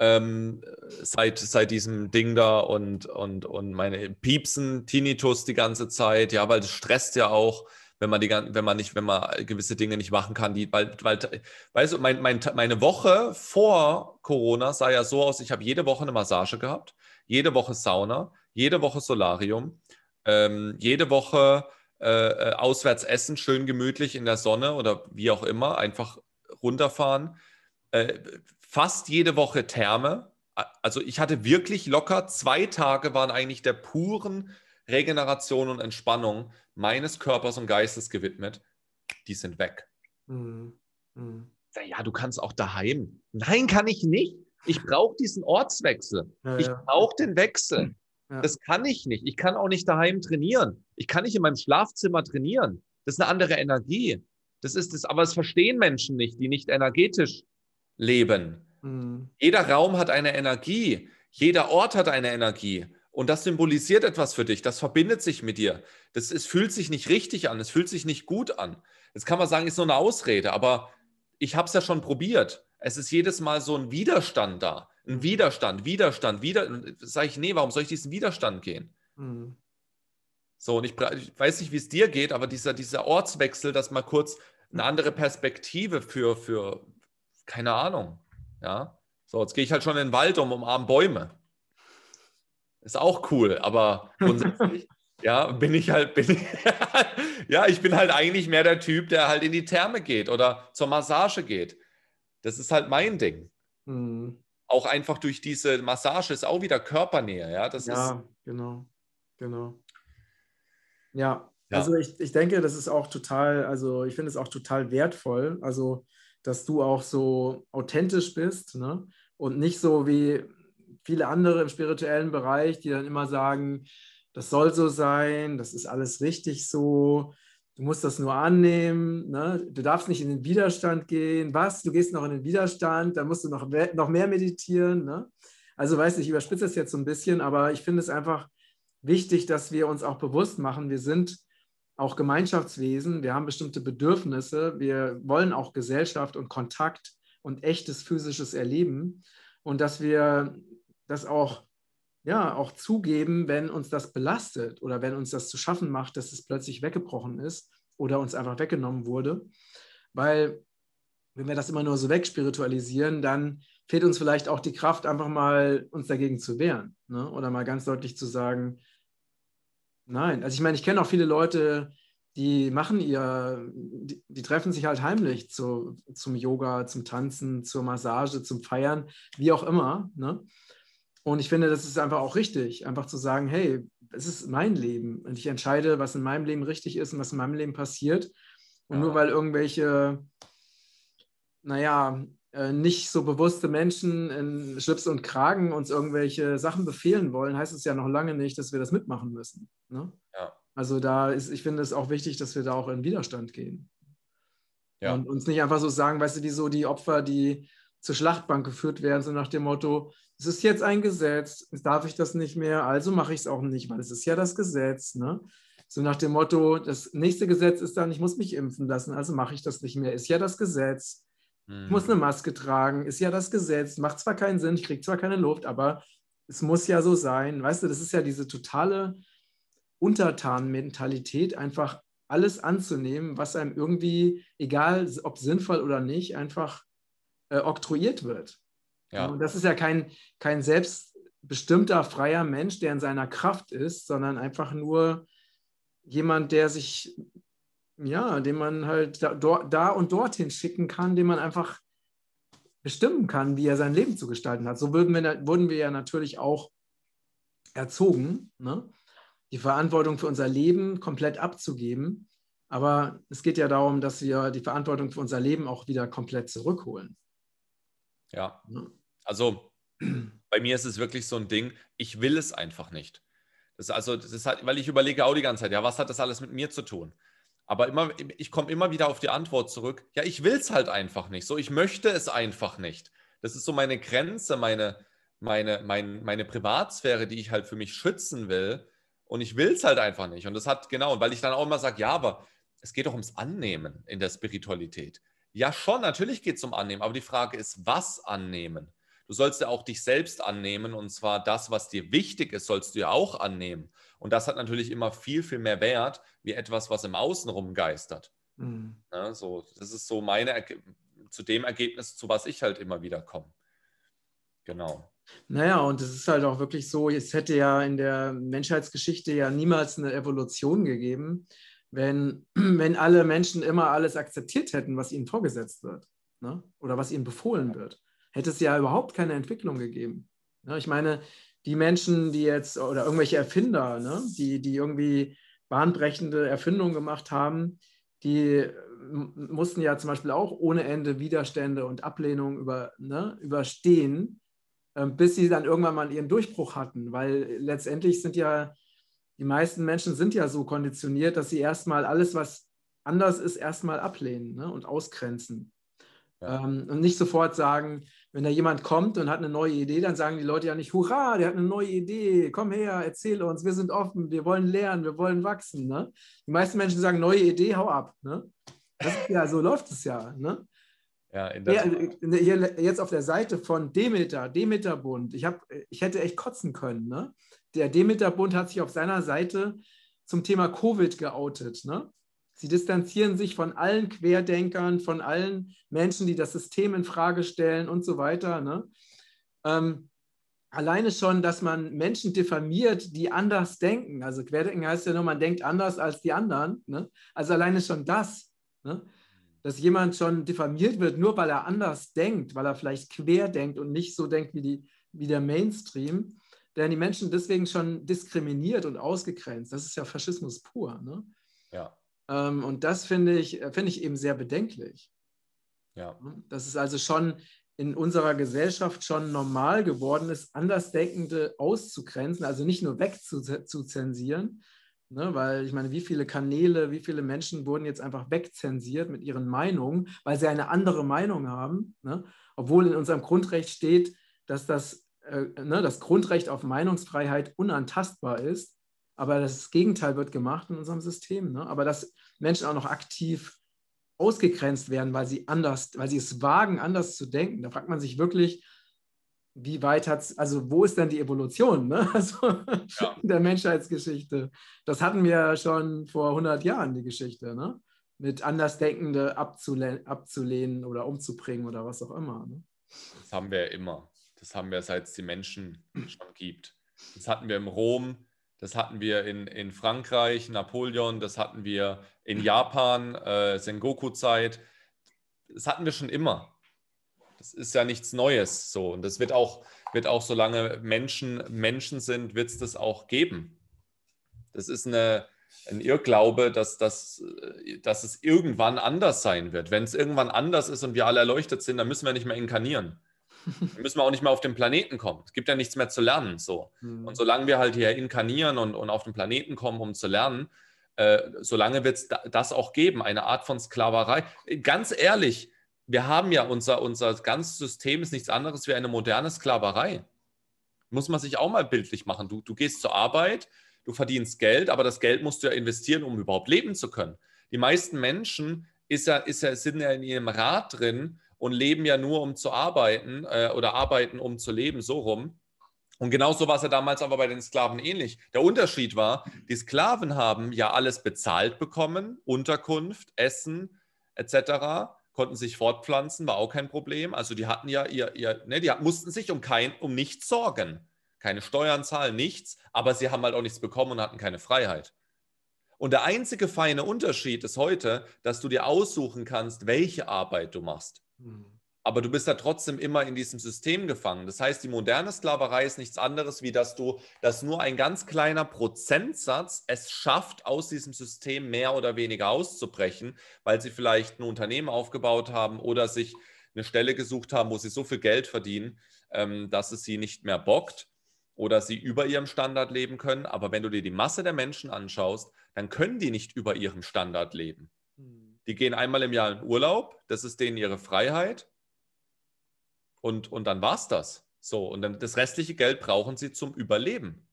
ähm, seit, seit diesem Ding da und, und, und meine Piepsen, Tinnitus die ganze Zeit, ja, weil das stresst ja auch, wenn man die wenn man nicht, wenn man gewisse Dinge nicht machen kann, die, weil, weil weißt du, mein, mein, meine Woche vor Corona sah ja so aus, ich habe jede Woche eine Massage gehabt, jede Woche Sauna, jede Woche Solarium, ähm, jede Woche äh, äh, auswärts essen, schön gemütlich in der Sonne oder wie auch immer, einfach runterfahren. Äh, fast jede Woche Therme. Also ich hatte wirklich locker zwei Tage waren eigentlich der puren Regeneration und Entspannung meines Körpers und Geistes gewidmet. Die sind weg. Mhm. Mhm. Sag, Ja, du kannst auch daheim. Nein, kann ich nicht. Ich brauche diesen Ortswechsel. Ja, Ich ja. brauche den Wechsel. Ja. Das kann ich nicht. Ich kann auch nicht daheim trainieren. Ich kann nicht in meinem Schlafzimmer trainieren. Das ist eine andere Energie. Das ist es, aber es verstehen Menschen nicht, die nicht energetisch leben. Mhm. Jeder Raum hat eine Energie. Jeder Ort hat eine Energie. Und das symbolisiert etwas für dich. Das verbindet sich mit dir. Das es fühlt sich nicht richtig an. Es fühlt sich nicht gut an. Jetzt kann man sagen, ist nur eine Ausrede, aber ich habe es ja schon probiert. Es ist jedes Mal so ein Widerstand da. Ein Widerstand, Widerstand, wieder. Sage ich, nee, warum soll ich diesen Widerstand gehen? Mhm. So, und ich, ich weiß nicht, wie es dir geht, aber dieser, dieser Ortswechsel, dass mal kurz eine andere Perspektive für, für keine Ahnung. Ja, so, jetzt gehe ich halt schon in den Wald um, umarme Bäume. Ist auch cool, aber grundsätzlich, ja, bin ich halt, bin ich, ja, ich bin halt eigentlich mehr der Typ, der halt in die Therme geht oder zur Massage geht. Das ist halt mein Ding. Mhm. Auch einfach durch diese Massage ist auch wieder Körpernähe, ja. Das ja, ist, genau, genau. Ja, ja, also ich, ich denke, das ist auch total, also ich finde es auch total wertvoll, also dass du auch so authentisch bist, ne? Und nicht so wie viele andere im spirituellen Bereich, die dann immer sagen, das soll so sein, das ist alles richtig so, du musst das nur annehmen, ne? du darfst nicht in den Widerstand gehen. Was? Du gehst noch in den Widerstand, dann musst du noch, noch mehr meditieren. Ne? Also weiß ich, ich überspitze es jetzt so ein bisschen, aber ich finde es einfach wichtig, dass wir uns auch bewusst machen, wir sind auch Gemeinschaftswesen, wir haben bestimmte Bedürfnisse, wir wollen auch Gesellschaft und Kontakt und echtes physisches Erleben und dass wir das auch ja, auch zugeben, wenn uns das belastet oder wenn uns das zu schaffen macht, dass es plötzlich weggebrochen ist oder uns einfach weggenommen wurde. Weil, wenn wir das immer nur so wegspiritualisieren, dann fehlt uns vielleicht auch die Kraft, einfach mal uns dagegen zu wehren. Ne? Oder mal ganz deutlich zu sagen, nein. Also ich meine, ich kenne auch viele Leute, die machen ihr, die, die, treffen sich halt heimlich zu, zum Yoga, zum Tanzen, zur Massage, zum Feiern, wie auch immer. Ne? Und ich finde, das ist einfach auch richtig, einfach zu sagen, hey, es ist mein Leben und ich entscheide, was in meinem Leben richtig ist und was in meinem Leben passiert. Und ja. nur weil irgendwelche, naja, nicht so bewusste Menschen in Schlips und Kragen uns irgendwelche Sachen befehlen wollen, heißt es ja noch lange nicht, dass wir das mitmachen müssen. Ne? Ja. Also da ist, ich finde es auch wichtig, dass wir da auch in Widerstand gehen. Ja. Und uns nicht einfach so sagen, weißt du, wie so die Opfer, die zur Schlachtbank geführt werden, so nach dem Motto, es ist jetzt ein Gesetz, darf ich das nicht mehr, also mache ich es auch nicht, weil es ist ja das Gesetz. Ne? So nach dem Motto, das nächste Gesetz ist dann, ich muss mich impfen lassen, also mache ich das nicht mehr, ist ja das Gesetz. Hm. Ich muss eine Maske tragen, ist ja das Gesetz, macht zwar keinen Sinn, ich kriege zwar keine Luft, aber es muss ja so sein. Weißt du, das ist ja diese totale Untertanmentalität, einfach alles anzunehmen, was einem irgendwie, egal ob sinnvoll oder nicht, einfach äh, oktroyiert wird. Ja. Und das ist ja kein, kein selbstbestimmter, freier Mensch, der in seiner Kraft ist, sondern einfach nur jemand, der sich, ja, den man halt da, da und dorthin schicken kann, den man einfach bestimmen kann, wie er sein Leben zu gestalten hat. So würden wir, wurden wir ja natürlich auch erzogen, ne? die Verantwortung für unser Leben komplett abzugeben. Aber es geht ja darum, dass wir die Verantwortung für unser Leben auch wieder komplett zurückholen. Ja. Also bei mir ist es wirklich so ein Ding, ich will es einfach nicht. Das ist also, das halt, weil ich überlege auch die ganze Zeit, ja, was hat das alles mit mir zu tun? Aber immer, ich komme immer wieder auf die Antwort zurück, ja, ich will es halt einfach nicht. So, ich möchte es einfach nicht. Das ist so meine Grenze, meine, meine, mein, meine Privatsphäre, die ich halt für mich schützen will. Und ich will es halt einfach nicht. Und das hat, genau, weil ich dann auch immer sage, ja, aber es geht doch ums Annehmen in der Spiritualität. Ja, schon, natürlich geht es um Annehmen, aber die Frage ist, was annehmen? Du sollst ja auch dich selbst annehmen und zwar das, was dir wichtig ist, sollst du ja auch annehmen. Und das hat natürlich immer viel, viel mehr Wert wie etwas, was im Außen rumgeistert. Mhm. Ja, so, das ist so meine, zu dem Ergebnis, zu was ich halt immer wieder komme. Genau. Naja, und es ist halt auch wirklich so, es hätte ja in der Menschheitsgeschichte ja niemals eine Evolution gegeben, wenn, wenn alle Menschen immer alles akzeptiert hätten, was ihnen vorgesetzt wird ne? oder was ihnen befohlen wird, hätte es ja überhaupt keine Entwicklung gegeben. Ne? Ich meine, die Menschen, die jetzt oder irgendwelche Erfinder, ne? die, die irgendwie bahnbrechende Erfindungen gemacht haben, die mussten ja zum Beispiel auch ohne Ende Widerstände und Ablehnung über, ne, überstehen, äh, bis sie dann irgendwann mal ihren Durchbruch hatten, weil letztendlich sind ja die meisten Menschen sind ja so konditioniert, dass sie erstmal alles, was anders ist, erstmal ablehnen ne, und ausgrenzen. Ja. Ähm, und nicht sofort sagen, wenn da jemand kommt und hat eine neue Idee, dann sagen die Leute ja nicht, hurra, der hat eine neue Idee, komm her, erzähl uns, wir sind offen, wir wollen lernen, wir wollen wachsen. Ne? Die meisten Menschen sagen, neue Idee, hau ab. Ne? ja, so läuft es ja. Ne? Ja, hier, jetzt auf der Seite von Demeter, Demeterbund, ich, hab, ich hätte echt kotzen können. Ne? der Demeter-Bund hat sich auf seiner Seite zum Thema Covid geoutet. Ne? Sie distanzieren sich von allen Querdenkern, von allen Menschen, die das System in Frage stellen und so weiter. Ne? Ähm, alleine schon, dass man Menschen diffamiert, die anders denken. Also Querdenken heißt ja nur, man denkt anders als die anderen. Ne? Also alleine schon das, ne? dass jemand schon diffamiert wird, nur weil er anders denkt, weil er vielleicht quer denkt und nicht so denkt wie, die, wie der Mainstream, werden die Menschen deswegen schon diskriminiert und ausgegrenzt. Das ist ja Faschismus pur. Ne? Ja. Ähm, und das finde ich, find ich eben sehr bedenklich. Ja. Das ist also schon in unserer Gesellschaft schon normal geworden ist, Andersdenkende auszugrenzen, also nicht nur wegzuzensieren, ne, weil ich meine, wie viele Kanäle, wie viele Menschen wurden jetzt einfach wegzensiert mit ihren Meinungen, weil sie eine andere Meinung haben, ne, obwohl in unserem Grundrecht steht, dass das, äh, ne, das Grundrecht auf Meinungsfreiheit unantastbar ist, aber das Gegenteil wird gemacht in unserem System, ne, aber dass Menschen auch noch aktiv ausgegrenzt werden, weil sie anders, weil sie es wagen, anders zu denken. Da fragt man sich wirklich, wie weit hat es, also wo ist denn die Evolution ne? also, ja. der Menschheitsgeschichte? Das hatten wir schon vor 100 Jahren, die Geschichte, ne? mit Andersdenkende abzulehnen, abzulehnen oder umzubringen oder was auch immer. Ne? Das haben wir immer. Das haben wir, seit es die Menschen schon gibt. Das hatten wir im Rom, das hatten wir in, in Frankreich, Napoleon, das hatten wir in Japan, äh, Sengoku-Zeit. Das hatten wir schon immer. Das ist ja nichts Neues so. Und das wird auch, wird auch solange Menschen Menschen sind, wird es das auch geben. Das ist eine, ein Irrglaube, dass, dass, dass es irgendwann anders sein wird. Wenn es irgendwann anders ist und wir alle erleuchtet sind, dann müssen wir nicht mehr inkarnieren. Dann müssen wir auch nicht mehr auf den Planeten kommen. Es gibt ja nichts mehr zu lernen. So. Mhm. Und solange wir halt hier inkarnieren und, und auf den Planeten kommen, um zu lernen, äh, solange wird es das auch geben, eine Art von Sklaverei. Ganz ehrlich, wir haben ja unser, unser ganzes System ist nichts anderes wie eine moderne Sklaverei. Muss man sich auch mal bildlich machen. Du, du gehst zur Arbeit, du verdienst Geld, aber das Geld musst du ja investieren, um überhaupt leben zu können. Die meisten Menschen ist ja, ist ja, sind ja in ihrem Rad drin und leben ja nur, um zu arbeiten äh, oder arbeiten, um zu leben, so rum. Und genauso war es ja damals aber bei den Sklaven ähnlich. Der Unterschied war, die Sklaven haben ja alles bezahlt bekommen, Unterkunft, Essen etc., konnten sich fortpflanzen, war auch kein Problem. Also die hatten ja ihr, ihr ne, die mussten sich um, kein, um nichts sorgen. Keine Steuern zahlen, nichts, aber sie haben halt auch nichts bekommen und hatten keine Freiheit. Und der einzige feine Unterschied ist heute, dass du dir aussuchen kannst, welche Arbeit du machst. Aber du bist ja trotzdem immer in diesem System gefangen. Das heißt, die moderne Sklaverei ist nichts anderes, wie dass du, dass nur ein ganz kleiner Prozentsatz es schafft, aus diesem System mehr oder weniger auszubrechen, weil sie vielleicht ein Unternehmen aufgebaut haben oder sich eine Stelle gesucht haben, wo sie so viel Geld verdienen, ähm, dass es sie nicht mehr bockt oder sie über ihrem Standard leben können. Aber wenn du dir die Masse der Menschen anschaust, dann können die nicht über ihrem Standard leben. Die gehen einmal im Jahr in Urlaub, das ist denen ihre Freiheit. Und, und dann war es das. So, und dann das restliche Geld brauchen sie zum Überleben.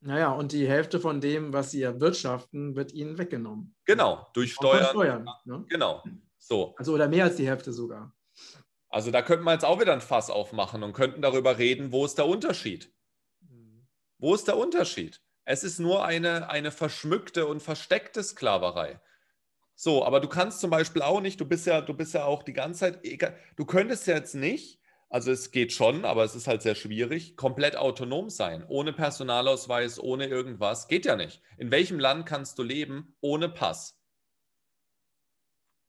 Naja, und die Hälfte von dem, was sie erwirtschaften, wird ihnen weggenommen. Genau, durch Steuern. Steuern ne? Genau. So. Also oder mehr als die Hälfte sogar. Also da könnten wir jetzt auch wieder ein Fass aufmachen und könnten darüber reden, wo ist der Unterschied? Wo ist der Unterschied? Es ist nur eine, eine verschmückte und versteckte Sklaverei. So, aber du kannst zum Beispiel auch nicht, du bist ja, du bist ja auch die ganze Zeit, du könntest ja jetzt nicht, also es geht schon, aber es ist halt sehr schwierig, komplett autonom sein, ohne Personalausweis, ohne irgendwas, geht ja nicht. In welchem Land kannst du leben ohne Pass?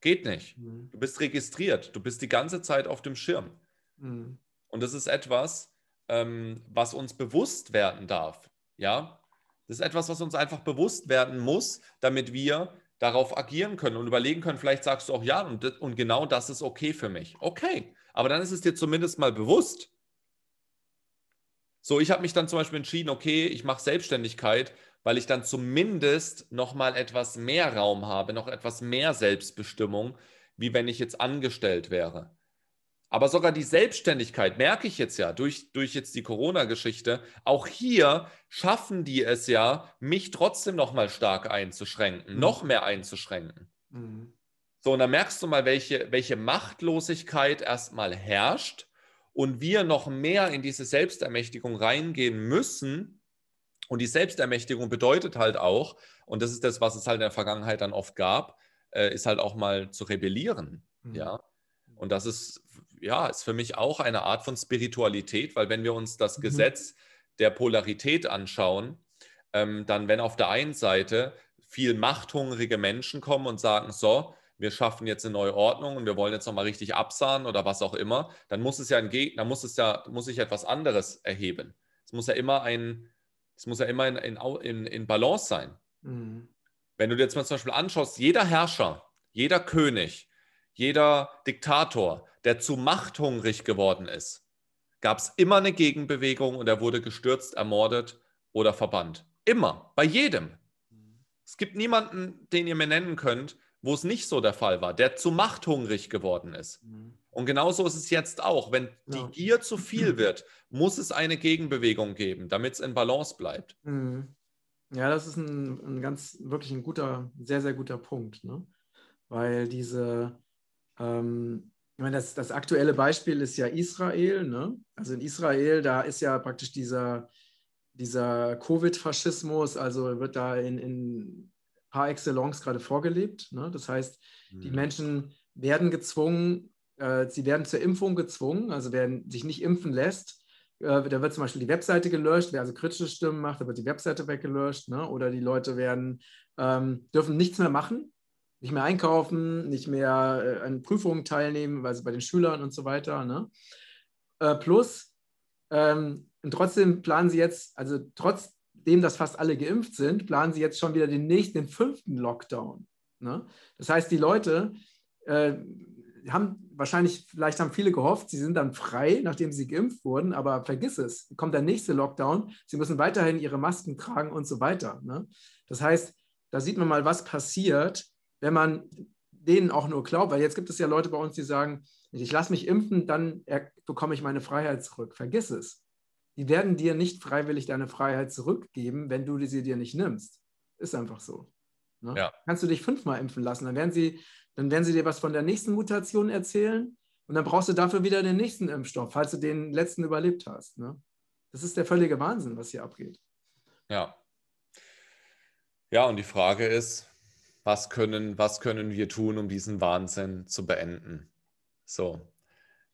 Geht nicht. Mhm. Du bist registriert, du bist die ganze Zeit auf dem Schirm. Mhm. Und das ist etwas, ähm, was uns bewusst werden darf. Ja, das ist etwas, was uns einfach bewusst werden muss, damit wir darauf agieren können und überlegen können, vielleicht sagst du auch ja und, und genau das ist okay für mich. Okay, aber dann ist es dir zumindest mal bewusst. So, ich habe mich dann zum Beispiel entschieden, okay, ich mache Selbstständigkeit, weil ich dann zumindest noch mal etwas mehr Raum habe, noch etwas mehr Selbstbestimmung, wie wenn ich jetzt angestellt wäre. Aber sogar die Selbstständigkeit, merke ich jetzt ja durch, durch jetzt die Corona-Geschichte, auch hier schaffen die es ja, mich trotzdem noch mal stark einzuschränken, mhm. noch mehr einzuschränken. Mhm. So, und dann merkst du mal, welche, welche Machtlosigkeit erstmal herrscht und wir noch mehr in diese Selbstermächtigung reingehen müssen. Und die Selbstermächtigung bedeutet halt auch, und das ist das, was es halt in der Vergangenheit dann oft gab, äh, ist halt auch mal zu rebellieren. Mhm. Ja. Und das ist, ja, ist für mich auch eine Art von Spiritualität, weil wenn wir uns das mhm. Gesetz der Polarität anschauen, ähm, dann, wenn auf der einen Seite viel machthungrige Menschen kommen und sagen, so, wir schaffen jetzt eine neue Ordnung und wir wollen jetzt nochmal richtig absahen oder was auch immer, dann muss es ja ein Gegner, muss es ja, muss sich etwas anderes erheben. Es muss ja immer ein, es muss ja immer in, in, in Balance sein. Mhm. Wenn du dir jetzt mal zum Beispiel anschaust, jeder Herrscher, jeder König, jeder Diktator, der zu machthungrig geworden ist, gab es immer eine Gegenbewegung und er wurde gestürzt, ermordet oder verbannt. Immer, bei jedem. Es gibt niemanden, den ihr mir nennen könnt, wo es nicht so der Fall war, der zu machthungrig geworden ist. Mhm. Und genauso ist es jetzt auch. Wenn die ja. Gier zu viel wird, muss es eine Gegenbewegung geben, damit es in Balance bleibt. Mhm. Ja, das ist ein, ein, ganz, wirklich ein guter, sehr, sehr guter Punkt. Ne? Weil diese, ähm, ich meine, das, das aktuelle Beispiel ist ja Israel. Ne? Also in Israel, da ist ja praktisch dieser, dieser Covid-Faschismus, also wird da in, in par excellence gerade vorgelebt. Ne? Das heißt, mhm. die Menschen werden gezwungen, äh, sie werden zur Impfung gezwungen, also wer sich nicht impfen lässt, äh, da wird zum Beispiel die Webseite gelöscht, wer also kritische Stimmen macht, da wird die Webseite weggelöscht, ne? oder die Leute werden, ähm, dürfen nichts mehr machen, nicht mehr einkaufen, nicht mehr äh, an Prüfungen teilnehmen, weil sie bei den Schülern und so weiter. Ne? Äh, plus, ähm, und trotzdem planen sie jetzt, also trotzdem, dass fast alle geimpft sind, planen sie jetzt schon wieder den nächsten, den fünften Lockdown. Ne? Das heißt, die Leute äh, haben wahrscheinlich, vielleicht haben viele gehofft, sie sind dann frei, nachdem sie geimpft wurden, aber vergiss es, kommt der nächste Lockdown, sie müssen weiterhin ihre Masken tragen und so weiter. Ne? Das heißt, da sieht man mal, was passiert, wenn man denen auch nur glaubt, weil jetzt gibt es ja Leute bei uns, die sagen, ich lasse mich impfen, dann bekomme ich meine Freiheit zurück. Vergiss es. Die werden dir nicht freiwillig deine Freiheit zurückgeben, wenn du sie dir nicht nimmst. Ist einfach so. Ne? Ja. Kannst du dich fünfmal impfen lassen, dann werden sie dann werden sie dir was von der nächsten Mutation erzählen und dann brauchst du dafür wieder den nächsten Impfstoff, falls du den letzten überlebt hast. Ne? Das ist der völlige Wahnsinn, was hier abgeht. Ja. Ja, und die Frage ist, was können, was können wir tun, um diesen Wahnsinn zu beenden? So.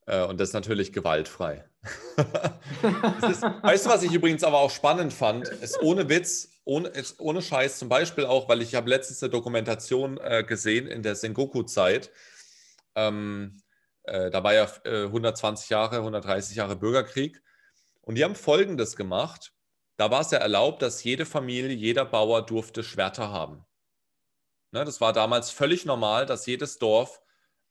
Äh, und das ist natürlich gewaltfrei. ist, weißt du, was ich übrigens aber auch spannend fand? Ist ohne Witz, ohne, ohne Scheiß, zum Beispiel auch, weil ich habe letztens eine Dokumentation äh, gesehen in der Sengoku-Zeit. Ähm, äh, da war ja äh, 120 Jahre, 130 Jahre Bürgerkrieg. Und die haben Folgendes gemacht. Da war es ja erlaubt, dass jede Familie, jeder Bauer durfte Schwerter haben. Ne, das war damals völlig normal, dass jedes Dorf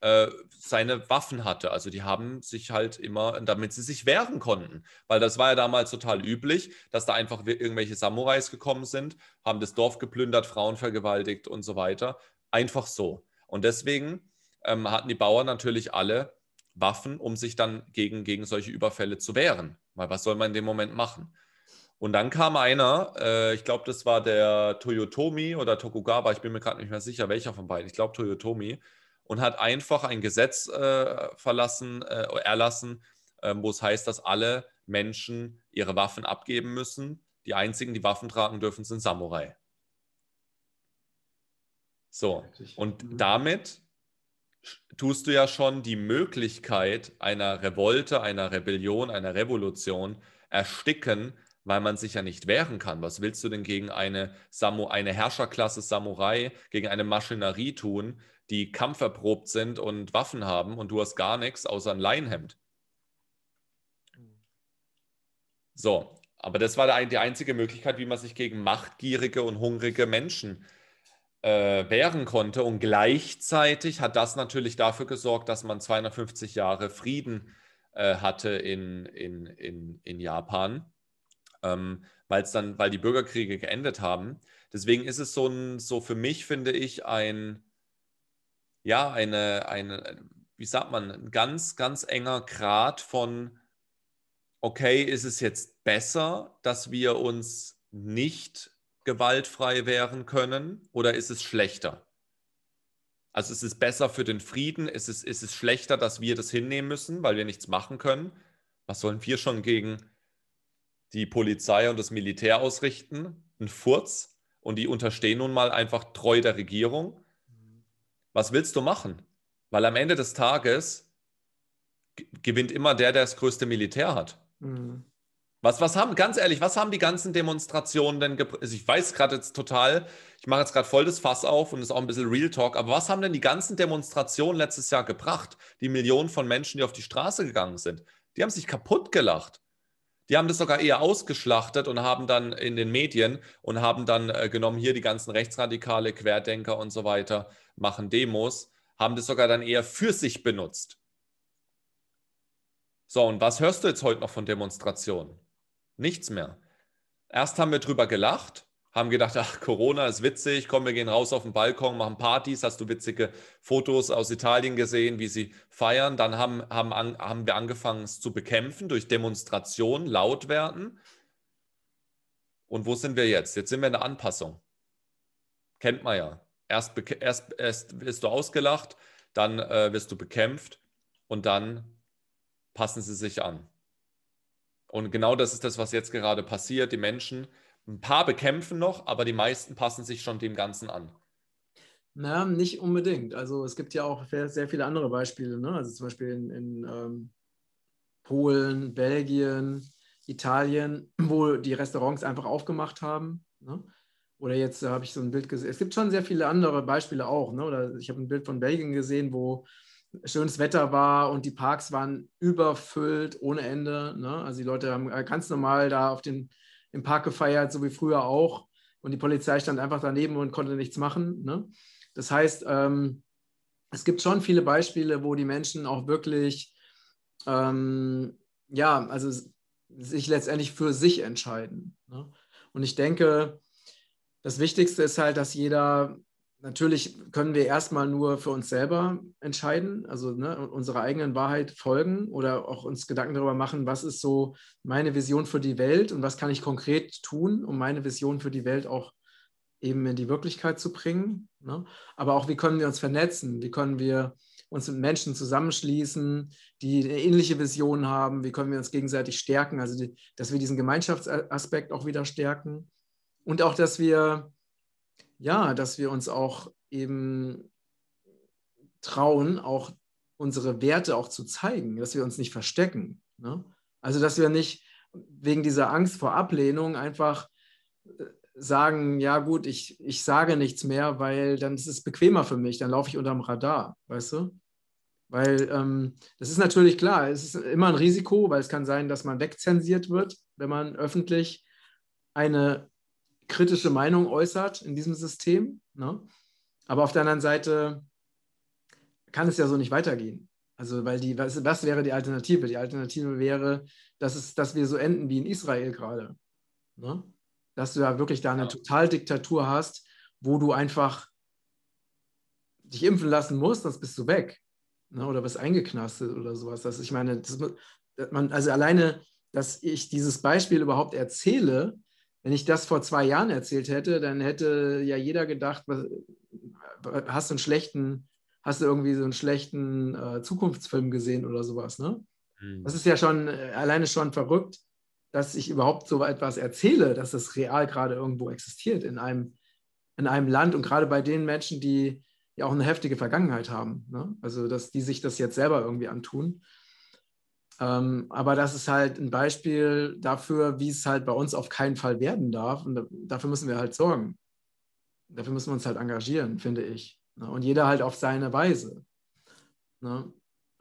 äh, seine Waffen hatte. Also die haben sich halt immer, damit sie sich wehren konnten. Weil das war ja damals total üblich, dass da einfach irgendwelche Samurais gekommen sind, haben das Dorf geplündert, Frauen vergewaltigt und so weiter. Einfach so. Und deswegen ähm, hatten die Bauern natürlich alle Waffen, um sich dann gegen, gegen solche Überfälle zu wehren. Weil was soll man in dem Moment machen? Und dann kam einer, äh, ich glaube, das war der Toyotomi oder Tokugawa, ich bin mir gerade nicht mehr sicher, welcher von beiden. Ich glaube Toyotomi und hat einfach ein Gesetz äh, verlassen, äh, erlassen, äh, wo es heißt, dass alle Menschen ihre Waffen abgeben müssen. Die einzigen, die Waffen tragen dürfen, sind Samurai. So, und mhm. damit tust du ja schon die Möglichkeit einer Revolte, einer Rebellion, einer Revolution ersticken, weil man sich ja nicht wehren kann. Was willst du denn gegen eine, Samu eine Herrscherklasse Samurai, gegen eine Maschinerie tun, die kampferprobt sind und Waffen haben und du hast gar nichts außer ein Leinhemd. So, aber das war die einzige Möglichkeit, wie man sich gegen machtgierige und hungrige Menschen äh, wehren konnte. Und gleichzeitig hat das natürlich dafür gesorgt, dass man 250 Jahre Frieden äh, hatte in, in, in, in Japan, ähm, weil dann, weil die Bürgerkriege geendet haben. Deswegen ist es so ein, so für mich, finde ich, ein, ja, eine, eine, wie sagt man, ein ganz, ganz enger Grad von, okay, ist es jetzt besser, dass wir uns nicht gewaltfrei wehren können oder ist es schlechter? Also ist es besser für den Frieden? Ist es, ist es schlechter, dass wir das hinnehmen müssen, weil wir nichts machen können? Was sollen wir schon gegen die Polizei und das Militär ausrichten? Ein Furz? Und die unterstehen nun mal einfach treu der Regierung. Was willst du machen? Weil am Ende des Tages gewinnt immer der, der das größte Militär hat. Mhm. Was, was haben, ganz ehrlich, was haben die ganzen Demonstrationen denn gebracht? Also ich weiß gerade jetzt total, ich mache jetzt gerade voll das Fass auf und ist auch ein bisschen Real Talk, aber was haben denn die ganzen Demonstrationen letztes Jahr gebracht? Die Millionen von Menschen, die auf die Straße gegangen sind. Die haben sich kaputt gelacht. Die haben das sogar eher ausgeschlachtet und haben dann in den Medien und haben dann äh, genommen, hier die ganzen Rechtsradikale, Querdenker und so weiter machen Demos, haben das sogar dann eher für sich benutzt. So, und was hörst du jetzt heute noch von Demonstrationen? Nichts mehr. Erst haben wir drüber gelacht, haben gedacht, ach, Corona ist witzig, komm, wir gehen raus auf den Balkon, machen Partys. Hast du witzige Fotos aus Italien gesehen, wie sie feiern? Dann haben, haben, an, haben wir angefangen, es zu bekämpfen durch Demonstrationen, laut werden. Und wo sind wir jetzt? Jetzt sind wir in der Anpassung. Kennt man ja. Erst, erst, erst wirst du ausgelacht, dann äh, wirst du bekämpft und dann passen sie sich an. Und genau das ist das, was jetzt gerade passiert. Die Menschen, ein paar bekämpfen noch, aber die meisten passen sich schon dem Ganzen an. Na, nicht unbedingt. Also es gibt ja auch sehr viele andere Beispiele. Ne? Also zum Beispiel in, in ähm, Polen, Belgien, Italien, wo die Restaurants einfach aufgemacht haben. Ne? Oder jetzt habe ich so ein Bild gesehen. Es gibt schon sehr viele andere Beispiele auch. Ne? Oder ich habe ein Bild von Belgien gesehen, wo schönes Wetter war und die Parks waren überfüllt ohne Ende. Ne? Also die Leute haben ganz normal da auf den, im Park gefeiert, so wie früher auch. Und die Polizei stand einfach daneben und konnte nichts machen. Ne? Das heißt, ähm, es gibt schon viele Beispiele, wo die Menschen auch wirklich, ähm, ja, also sich letztendlich für sich entscheiden. Ne? Und ich denke, das Wichtigste ist halt, dass jeder natürlich können wir erstmal nur für uns selber entscheiden, also ne, unserer eigenen Wahrheit folgen oder auch uns Gedanken darüber machen, was ist so meine Vision für die Welt und was kann ich konkret tun, um meine Vision für die Welt auch eben in die Wirklichkeit zu bringen. Ne? Aber auch, wie können wir uns vernetzen? Wie können wir uns mit Menschen zusammenschließen, die eine ähnliche Vision haben? Wie können wir uns gegenseitig stärken? Also, die, dass wir diesen Gemeinschaftsaspekt auch wieder stärken und auch, dass wir ja, dass wir uns auch eben trauen, auch unsere Werte auch zu zeigen, dass wir uns nicht verstecken. Ne? Also, dass wir nicht wegen dieser Angst vor Ablehnung einfach äh, sagen, ja gut, ich, ich sage nichts mehr, weil dann ist es bequemer für mich, dann laufe ich unterm Radar, weißt du? Weil ähm, das ist natürlich klar, es ist immer ein Risiko, weil es kann sein, dass man wegzensiert wird, wenn man öffentlich eine kritische Meinung äußert in diesem System. Ne? Aber auf der anderen Seite kann es ja so nicht weitergehen. Also, weil die, was, was wäre die Alternative? Die Alternative wäre, dass, es, dass wir so enden wie in Israel gerade. Ne? Dass du ja wirklich da eine ja. Totaldiktatur hast, wo du einfach dich impfen lassen musst, sonst bist du weg. Ne? Oder bist eingeknastet oder sowas. Das, ich meine, das, man, also alleine, dass ich dieses Beispiel überhaupt erzähle, wenn ich das vor zwei Jahren erzählt hätte, dann hätte ja jeder gedacht, was, hast du einen schlechten, hast du irgendwie so einen schlechten äh, Zukunftsfilm gesehen oder sowas, ne? Mhm. Das ist ja schon äh, alleine schon verrückt, dass ich überhaupt so etwas erzähle, dass das real gerade irgendwo existiert in einem, in einem Land und gerade bei den Menschen, die ja auch eine heftige Vergangenheit haben. Ne? Also, dass die sich das jetzt selber irgendwie antun. Ähm, aber das ist halt ein Beispiel dafür, wie es halt bei uns auf keinen Fall werden darf. Und dafür müssen wir halt sorgen. Dafür müssen wir uns halt engagieren, finde ich. Ne? Und jeder halt auf seine Weise. Ne?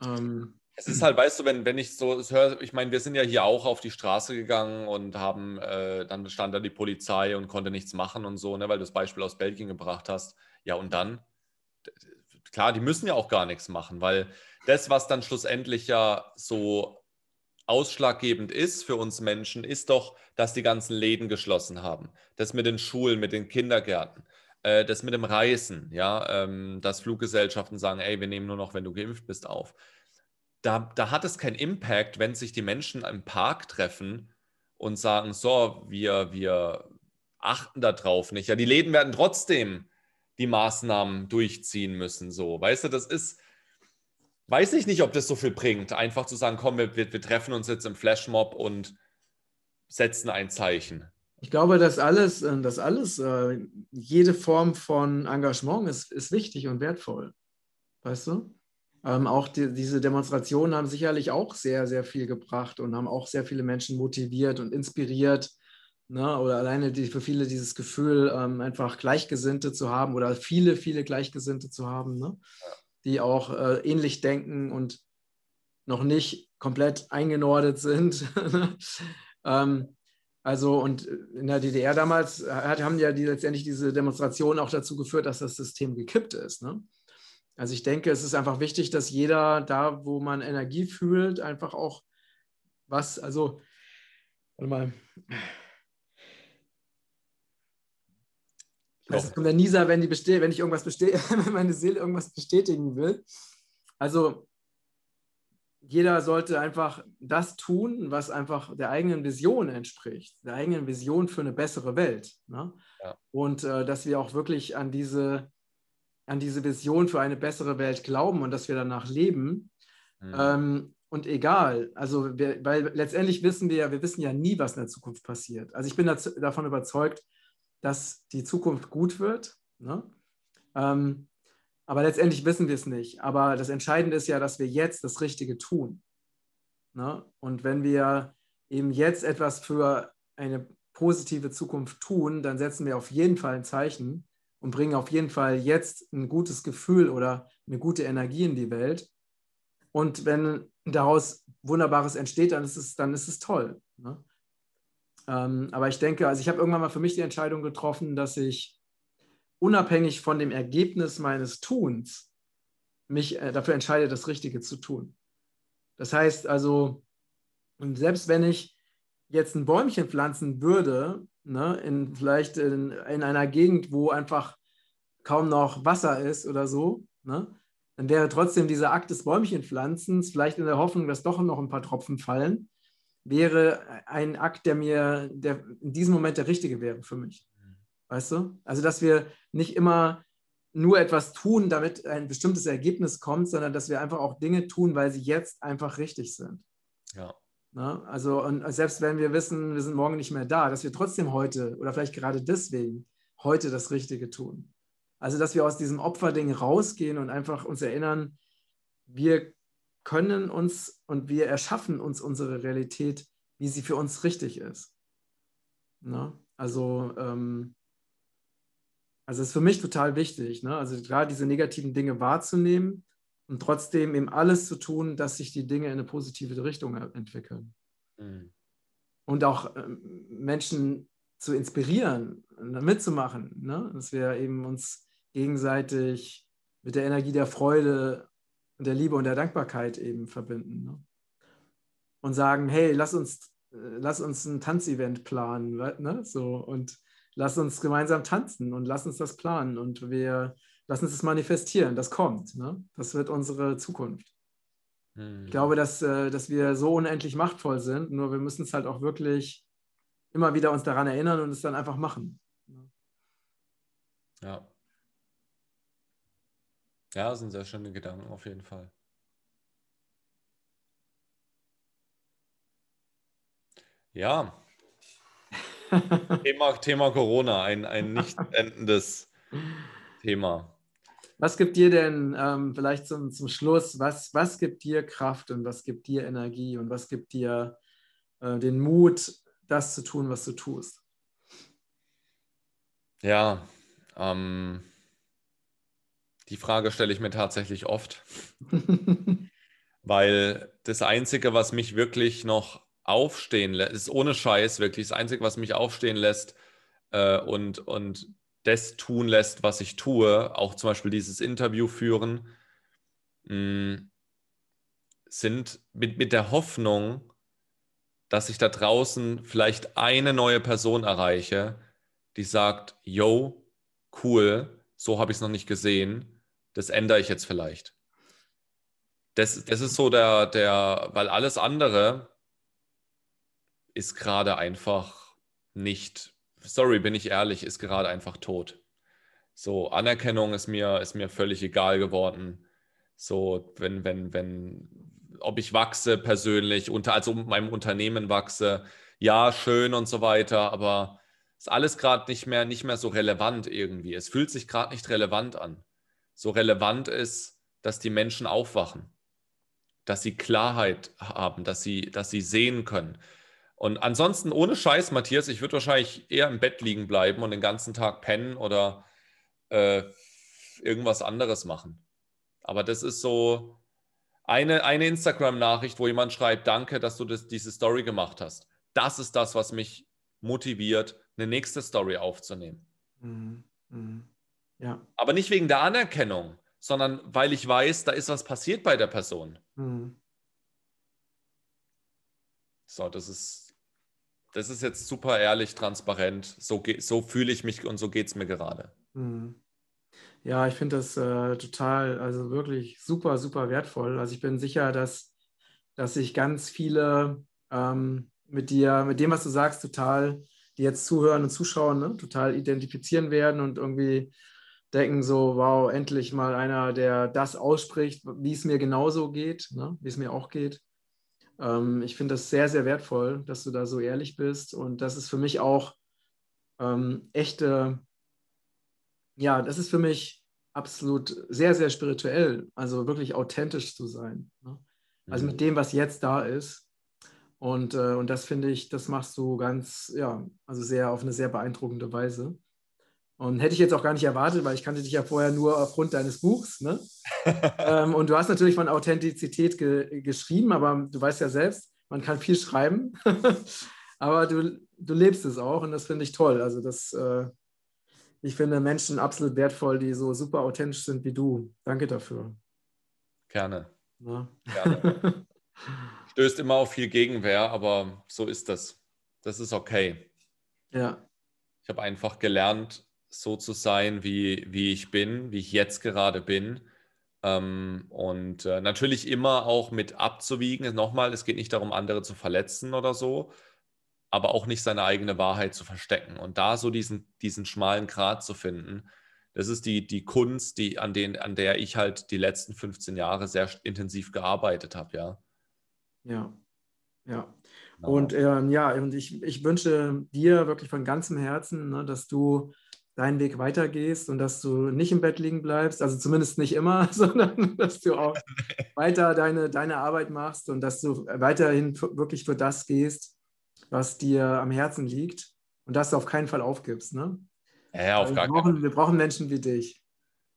Ähm, es ist halt, weißt du, wenn, wenn ich so höre, ich meine, wir sind ja hier auch auf die Straße gegangen und haben, äh, dann stand da die Polizei und konnte nichts machen und so, ne, weil du das Beispiel aus Belgien gebracht hast. Ja, und dann, klar, die müssen ja auch gar nichts machen, weil das, was dann schlussendlich ja so ausschlaggebend ist für uns Menschen, ist doch, dass die ganzen Läden geschlossen haben. Das mit den Schulen, mit den Kindergärten, äh, das mit dem Reisen, ja, ähm, dass Fluggesellschaften sagen, ey, wir nehmen nur noch, wenn du geimpft bist, auf. Da, da hat es keinen Impact, wenn sich die Menschen im Park treffen und sagen, so, wir, wir achten darauf nicht. Ja, die Läden werden trotzdem die Maßnahmen durchziehen müssen. So, weißt du, das ist, weiß ich nicht, ob das so viel bringt, einfach zu sagen, komm, wir, wir, treffen uns jetzt im Flashmob und setzen ein Zeichen. Ich glaube, dass alles, äh, dass alles, äh, jede Form von Engagement ist, ist wichtig und wertvoll. weißt du? Ähm, auch die, diese Demonstrationen haben sicherlich auch sehr, sehr viel gebracht und haben auch sehr viele Menschen motiviert und inspiriert. Ne? Oder alleine die, für viele dieses Gefühl, ähm, einfach Gleichgesinnte zu haben oder viele, viele Gleichgesinnte zu haben, ne? die auch äh, ähnlich denken und noch nicht komplett eingenordet sind. Ne? ähm, also und in der DDR damals hat, haben ja die, letztendlich diese Demonstrationen auch dazu geführt, dass das System gekippt ist. Ne? Also ich denke, es ist einfach wichtig, dass jeder da, wo man Energie fühlt, einfach auch was, also, warte mal. Es kommt der Nisa, wenn, die beste wenn ich irgendwas bestehe, wenn meine Seele irgendwas bestätigen will. Also jeder sollte einfach das tun, was einfach der eigenen Vision entspricht, der eigenen Vision für eine bessere Welt. Ne? Ja. Und äh, dass wir auch wirklich an diese an diese Vision für eine bessere Welt glauben und dass wir danach leben. Mhm. Ähm, und egal, also wir, weil letztendlich wissen wir ja, wir wissen ja nie, was in der Zukunft passiert. Also ich bin dazu, davon überzeugt, dass die Zukunft gut wird. Ne? Ähm, aber letztendlich wissen wir es nicht. Aber das Entscheidende ist ja, dass wir jetzt das Richtige tun. Ne? Und wenn wir eben jetzt etwas für eine positive Zukunft tun, dann setzen wir auf jeden Fall ein Zeichen und bringen auf jeden Fall jetzt ein gutes Gefühl oder eine gute Energie in die Welt. Und wenn daraus Wunderbares entsteht, dann ist es, dann ist es toll. Ne? Ähm, aber ich denke, also ich habe irgendwann mal für mich die Entscheidung getroffen, dass ich unabhängig von dem Ergebnis meines Tuns mich äh, dafür entscheide, das Richtige zu tun. Das heißt also, selbst wenn ich jetzt ein Bäumchen pflanzen würde, ne, in, vielleicht in, in einer Gegend, wo einfach kaum noch Wasser ist oder so, ne, dann wäre trotzdem dieser Akt des Bäumchenpflanzens, vielleicht in der Hoffnung, dass doch noch ein paar Tropfen fallen, wäre ein Akt, der mir der in diesem Moment der richtige wäre für mich. Weißt du? Also, dass wir nicht immer nur etwas tun, damit ein bestimmtes Ergebnis kommt, sondern dass wir einfach auch Dinge tun, weil sie jetzt einfach richtig sind. Ja. Ne? Also, und selbst wenn wir wissen, wir sind morgen nicht mehr da, dass wir trotzdem heute oder vielleicht gerade deswegen heute das Richtige tun. Also, dass wir aus diesem Opferding rausgehen und einfach uns erinnern, wir können uns und wir erschaffen uns unsere Realität, wie sie für uns richtig ist. Ne? Also, ähm, also ist für mich total wichtig, ne? also gerade diese negativen Dinge wahrzunehmen und trotzdem eben alles zu tun, dass sich die Dinge in eine positive Richtung entwickeln. Mhm. Und auch ähm, Menschen zu inspirieren, mitzumachen, ne? dass wir eben uns gegenseitig mit der Energie der Freude und der Liebe und der Dankbarkeit eben verbinden. Ne? Und sagen, hey, lass uns, äh, lass uns ein Tanzevent planen, ne? so, und lass uns gemeinsam tanzen und lass uns das planen und wir lass uns das manifestieren, das kommt. Ne? Das wird unsere Zukunft. Hm. Ich glaube, dass, äh, dass wir so unendlich machtvoll sind, nur wir müssen es halt auch wirklich immer wieder uns daran erinnern und es dann einfach machen. Ja. Ja, das sind sehr schöne Gedanken auf jeden Fall. Ja. Thema, Thema Corona, ein, ein nicht endendes Thema. Was gibt dir denn ähm, vielleicht zum, zum Schluss, was, was gibt dir Kraft und was gibt dir Energie und was gibt dir äh, den Mut, das zu tun, was du tust? Ja, ähm, die Frage stelle ich mir tatsächlich oft, weil das Einzige, was mich wirklich noch aufstehen lässt, ist ohne Scheiß wirklich das Einzige, was mich aufstehen lässt äh, und, und das tun lässt, was ich tue, auch zum Beispiel dieses Interview führen, mh, mm, sind mit, mit der Hoffnung, dass ich da draußen vielleicht eine neue Person erreiche, die sagt, yo, cool, so habe ich es noch nicht gesehen, das ändere ich jetzt vielleicht. Das, das ist so der, der, weil alles andere ist gerade einfach nicht sorry, bin ich ehrlich, ist gerade einfach tot. So, Anerkennung ist mir, ist mir völlig egal geworden. So, wenn, wenn, wenn, ob ich wachse persönlich, unter, also meinem Unternehmen wachse, ja, schön und so weiter, aber ist alles gerade nicht mehr, nicht mehr so relevant irgendwie. Es fühlt sich gerade nicht relevant an. So relevant ist, dass die Menschen aufwachen, dass sie Klarheit haben, dass sie, dass sie sehen können. Und ansonsten, ohne Scheiß, Matthias, ich würde wahrscheinlich eher im Bett liegen bleiben und den ganzen Tag pennen oder äh, irgendwas anderes machen. Aber das ist so eine, eine Instagram-Nachricht, wo jemand schreibt, danke, dass du das, diese Story gemacht hast. Das ist das, was mich motiviert, eine nächste Story aufzunehmen. Mhm. Mhm. Ja. Aber nicht wegen der Anerkennung, sondern weil ich weiß, da ist was passiert bei der Person. Mhm. So, das ist, das ist jetzt super ehrlich, transparent. So, so fühle ich mich und so geht es mir gerade. Mhm. Ja, ich finde das äh, total, also wirklich super, super wertvoll. Also ich bin sicher, dass, dass sich ganz viele ähm, mit dir, mit dem, was du sagst, total, die jetzt zuhören und zuschauen, ne, total identifizieren werden und irgendwie denken so, wow, endlich mal einer, der das ausspricht, wie es mir genauso geht, ne, wie es mir auch geht. Ähm, ich finde das sehr, sehr wertvoll, dass du da so ehrlich bist und das ist für mich auch ähm, echte ja, das ist für mich absolut sehr, sehr spirituell, also wirklich authentisch zu sein. Ne? Also mit mhm. dem, was jetzt da ist. Und, äh, und das finde ich, das machst du ganz, ja, also sehr auf eine sehr beeindruckende Weise. Und hätte ich jetzt auch gar nicht erwartet, weil ich kannte dich ja vorher nur aufgrund deines Buchs. Ne? ähm, und du hast natürlich von Authentizität ge geschrieben, aber du weißt ja selbst, man kann viel schreiben. aber du, du lebst es auch und das finde ich toll. Also das, äh, ich finde Menschen absolut wertvoll, die so super authentisch sind wie du. Danke dafür. Gerne. Ja. Gerne. Stößt immer auf viel Gegenwehr, aber so ist das. Das ist okay. Ja. Ich habe einfach gelernt, so zu sein, wie, wie ich bin, wie ich jetzt gerade bin. Ähm, und äh, natürlich immer auch mit abzuwiegen. Nochmal, es geht nicht darum, andere zu verletzen oder so, aber auch nicht seine eigene Wahrheit zu verstecken. Und da so diesen, diesen schmalen Grat zu finden, das ist die, die Kunst, die, an, den, an der ich halt die letzten 15 Jahre sehr intensiv gearbeitet habe, ja. Ja, ja. Genau. Und ähm, ja, und ich, ich wünsche dir wirklich von ganzem Herzen, ne, dass du deinen Weg weitergehst und dass du nicht im Bett liegen bleibst, also zumindest nicht immer, sondern dass du auch weiter deine, deine Arbeit machst und dass du weiterhin wirklich für das gehst, was dir am Herzen liegt und dass du auf keinen Fall aufgibst. Ne? Ja, auf gar keinen Fall. Wir brauchen Menschen wie dich.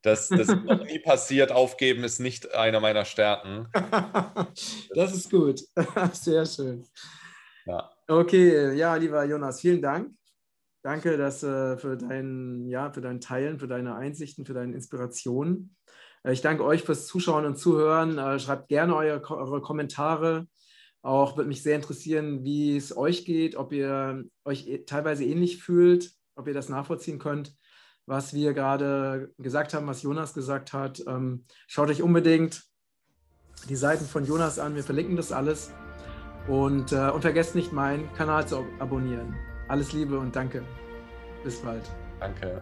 Das, das ist noch nie passiert. Aufgeben ist nicht einer meiner Stärken. das ist gut. Sehr schön. Ja. Okay, ja, lieber Jonas, vielen Dank. Danke dass, äh, für, dein, ja, für dein Teilen, für deine Einsichten, für deine Inspirationen. Äh, ich danke euch fürs Zuschauen und Zuhören. Äh, schreibt gerne eure, eure Kommentare auch würde mich sehr interessieren, wie es euch geht, ob ihr euch e-, teilweise ähnlich fühlt, ob ihr das nachvollziehen könnt, was wir gerade gesagt haben, was Jonas gesagt hat. Ähm, schaut euch unbedingt die Seiten von Jonas an. Wir verlinken das alles. Und, äh, und vergesst nicht, meinen Kanal zu abonnieren. Alles Liebe und danke. Bis bald. Danke.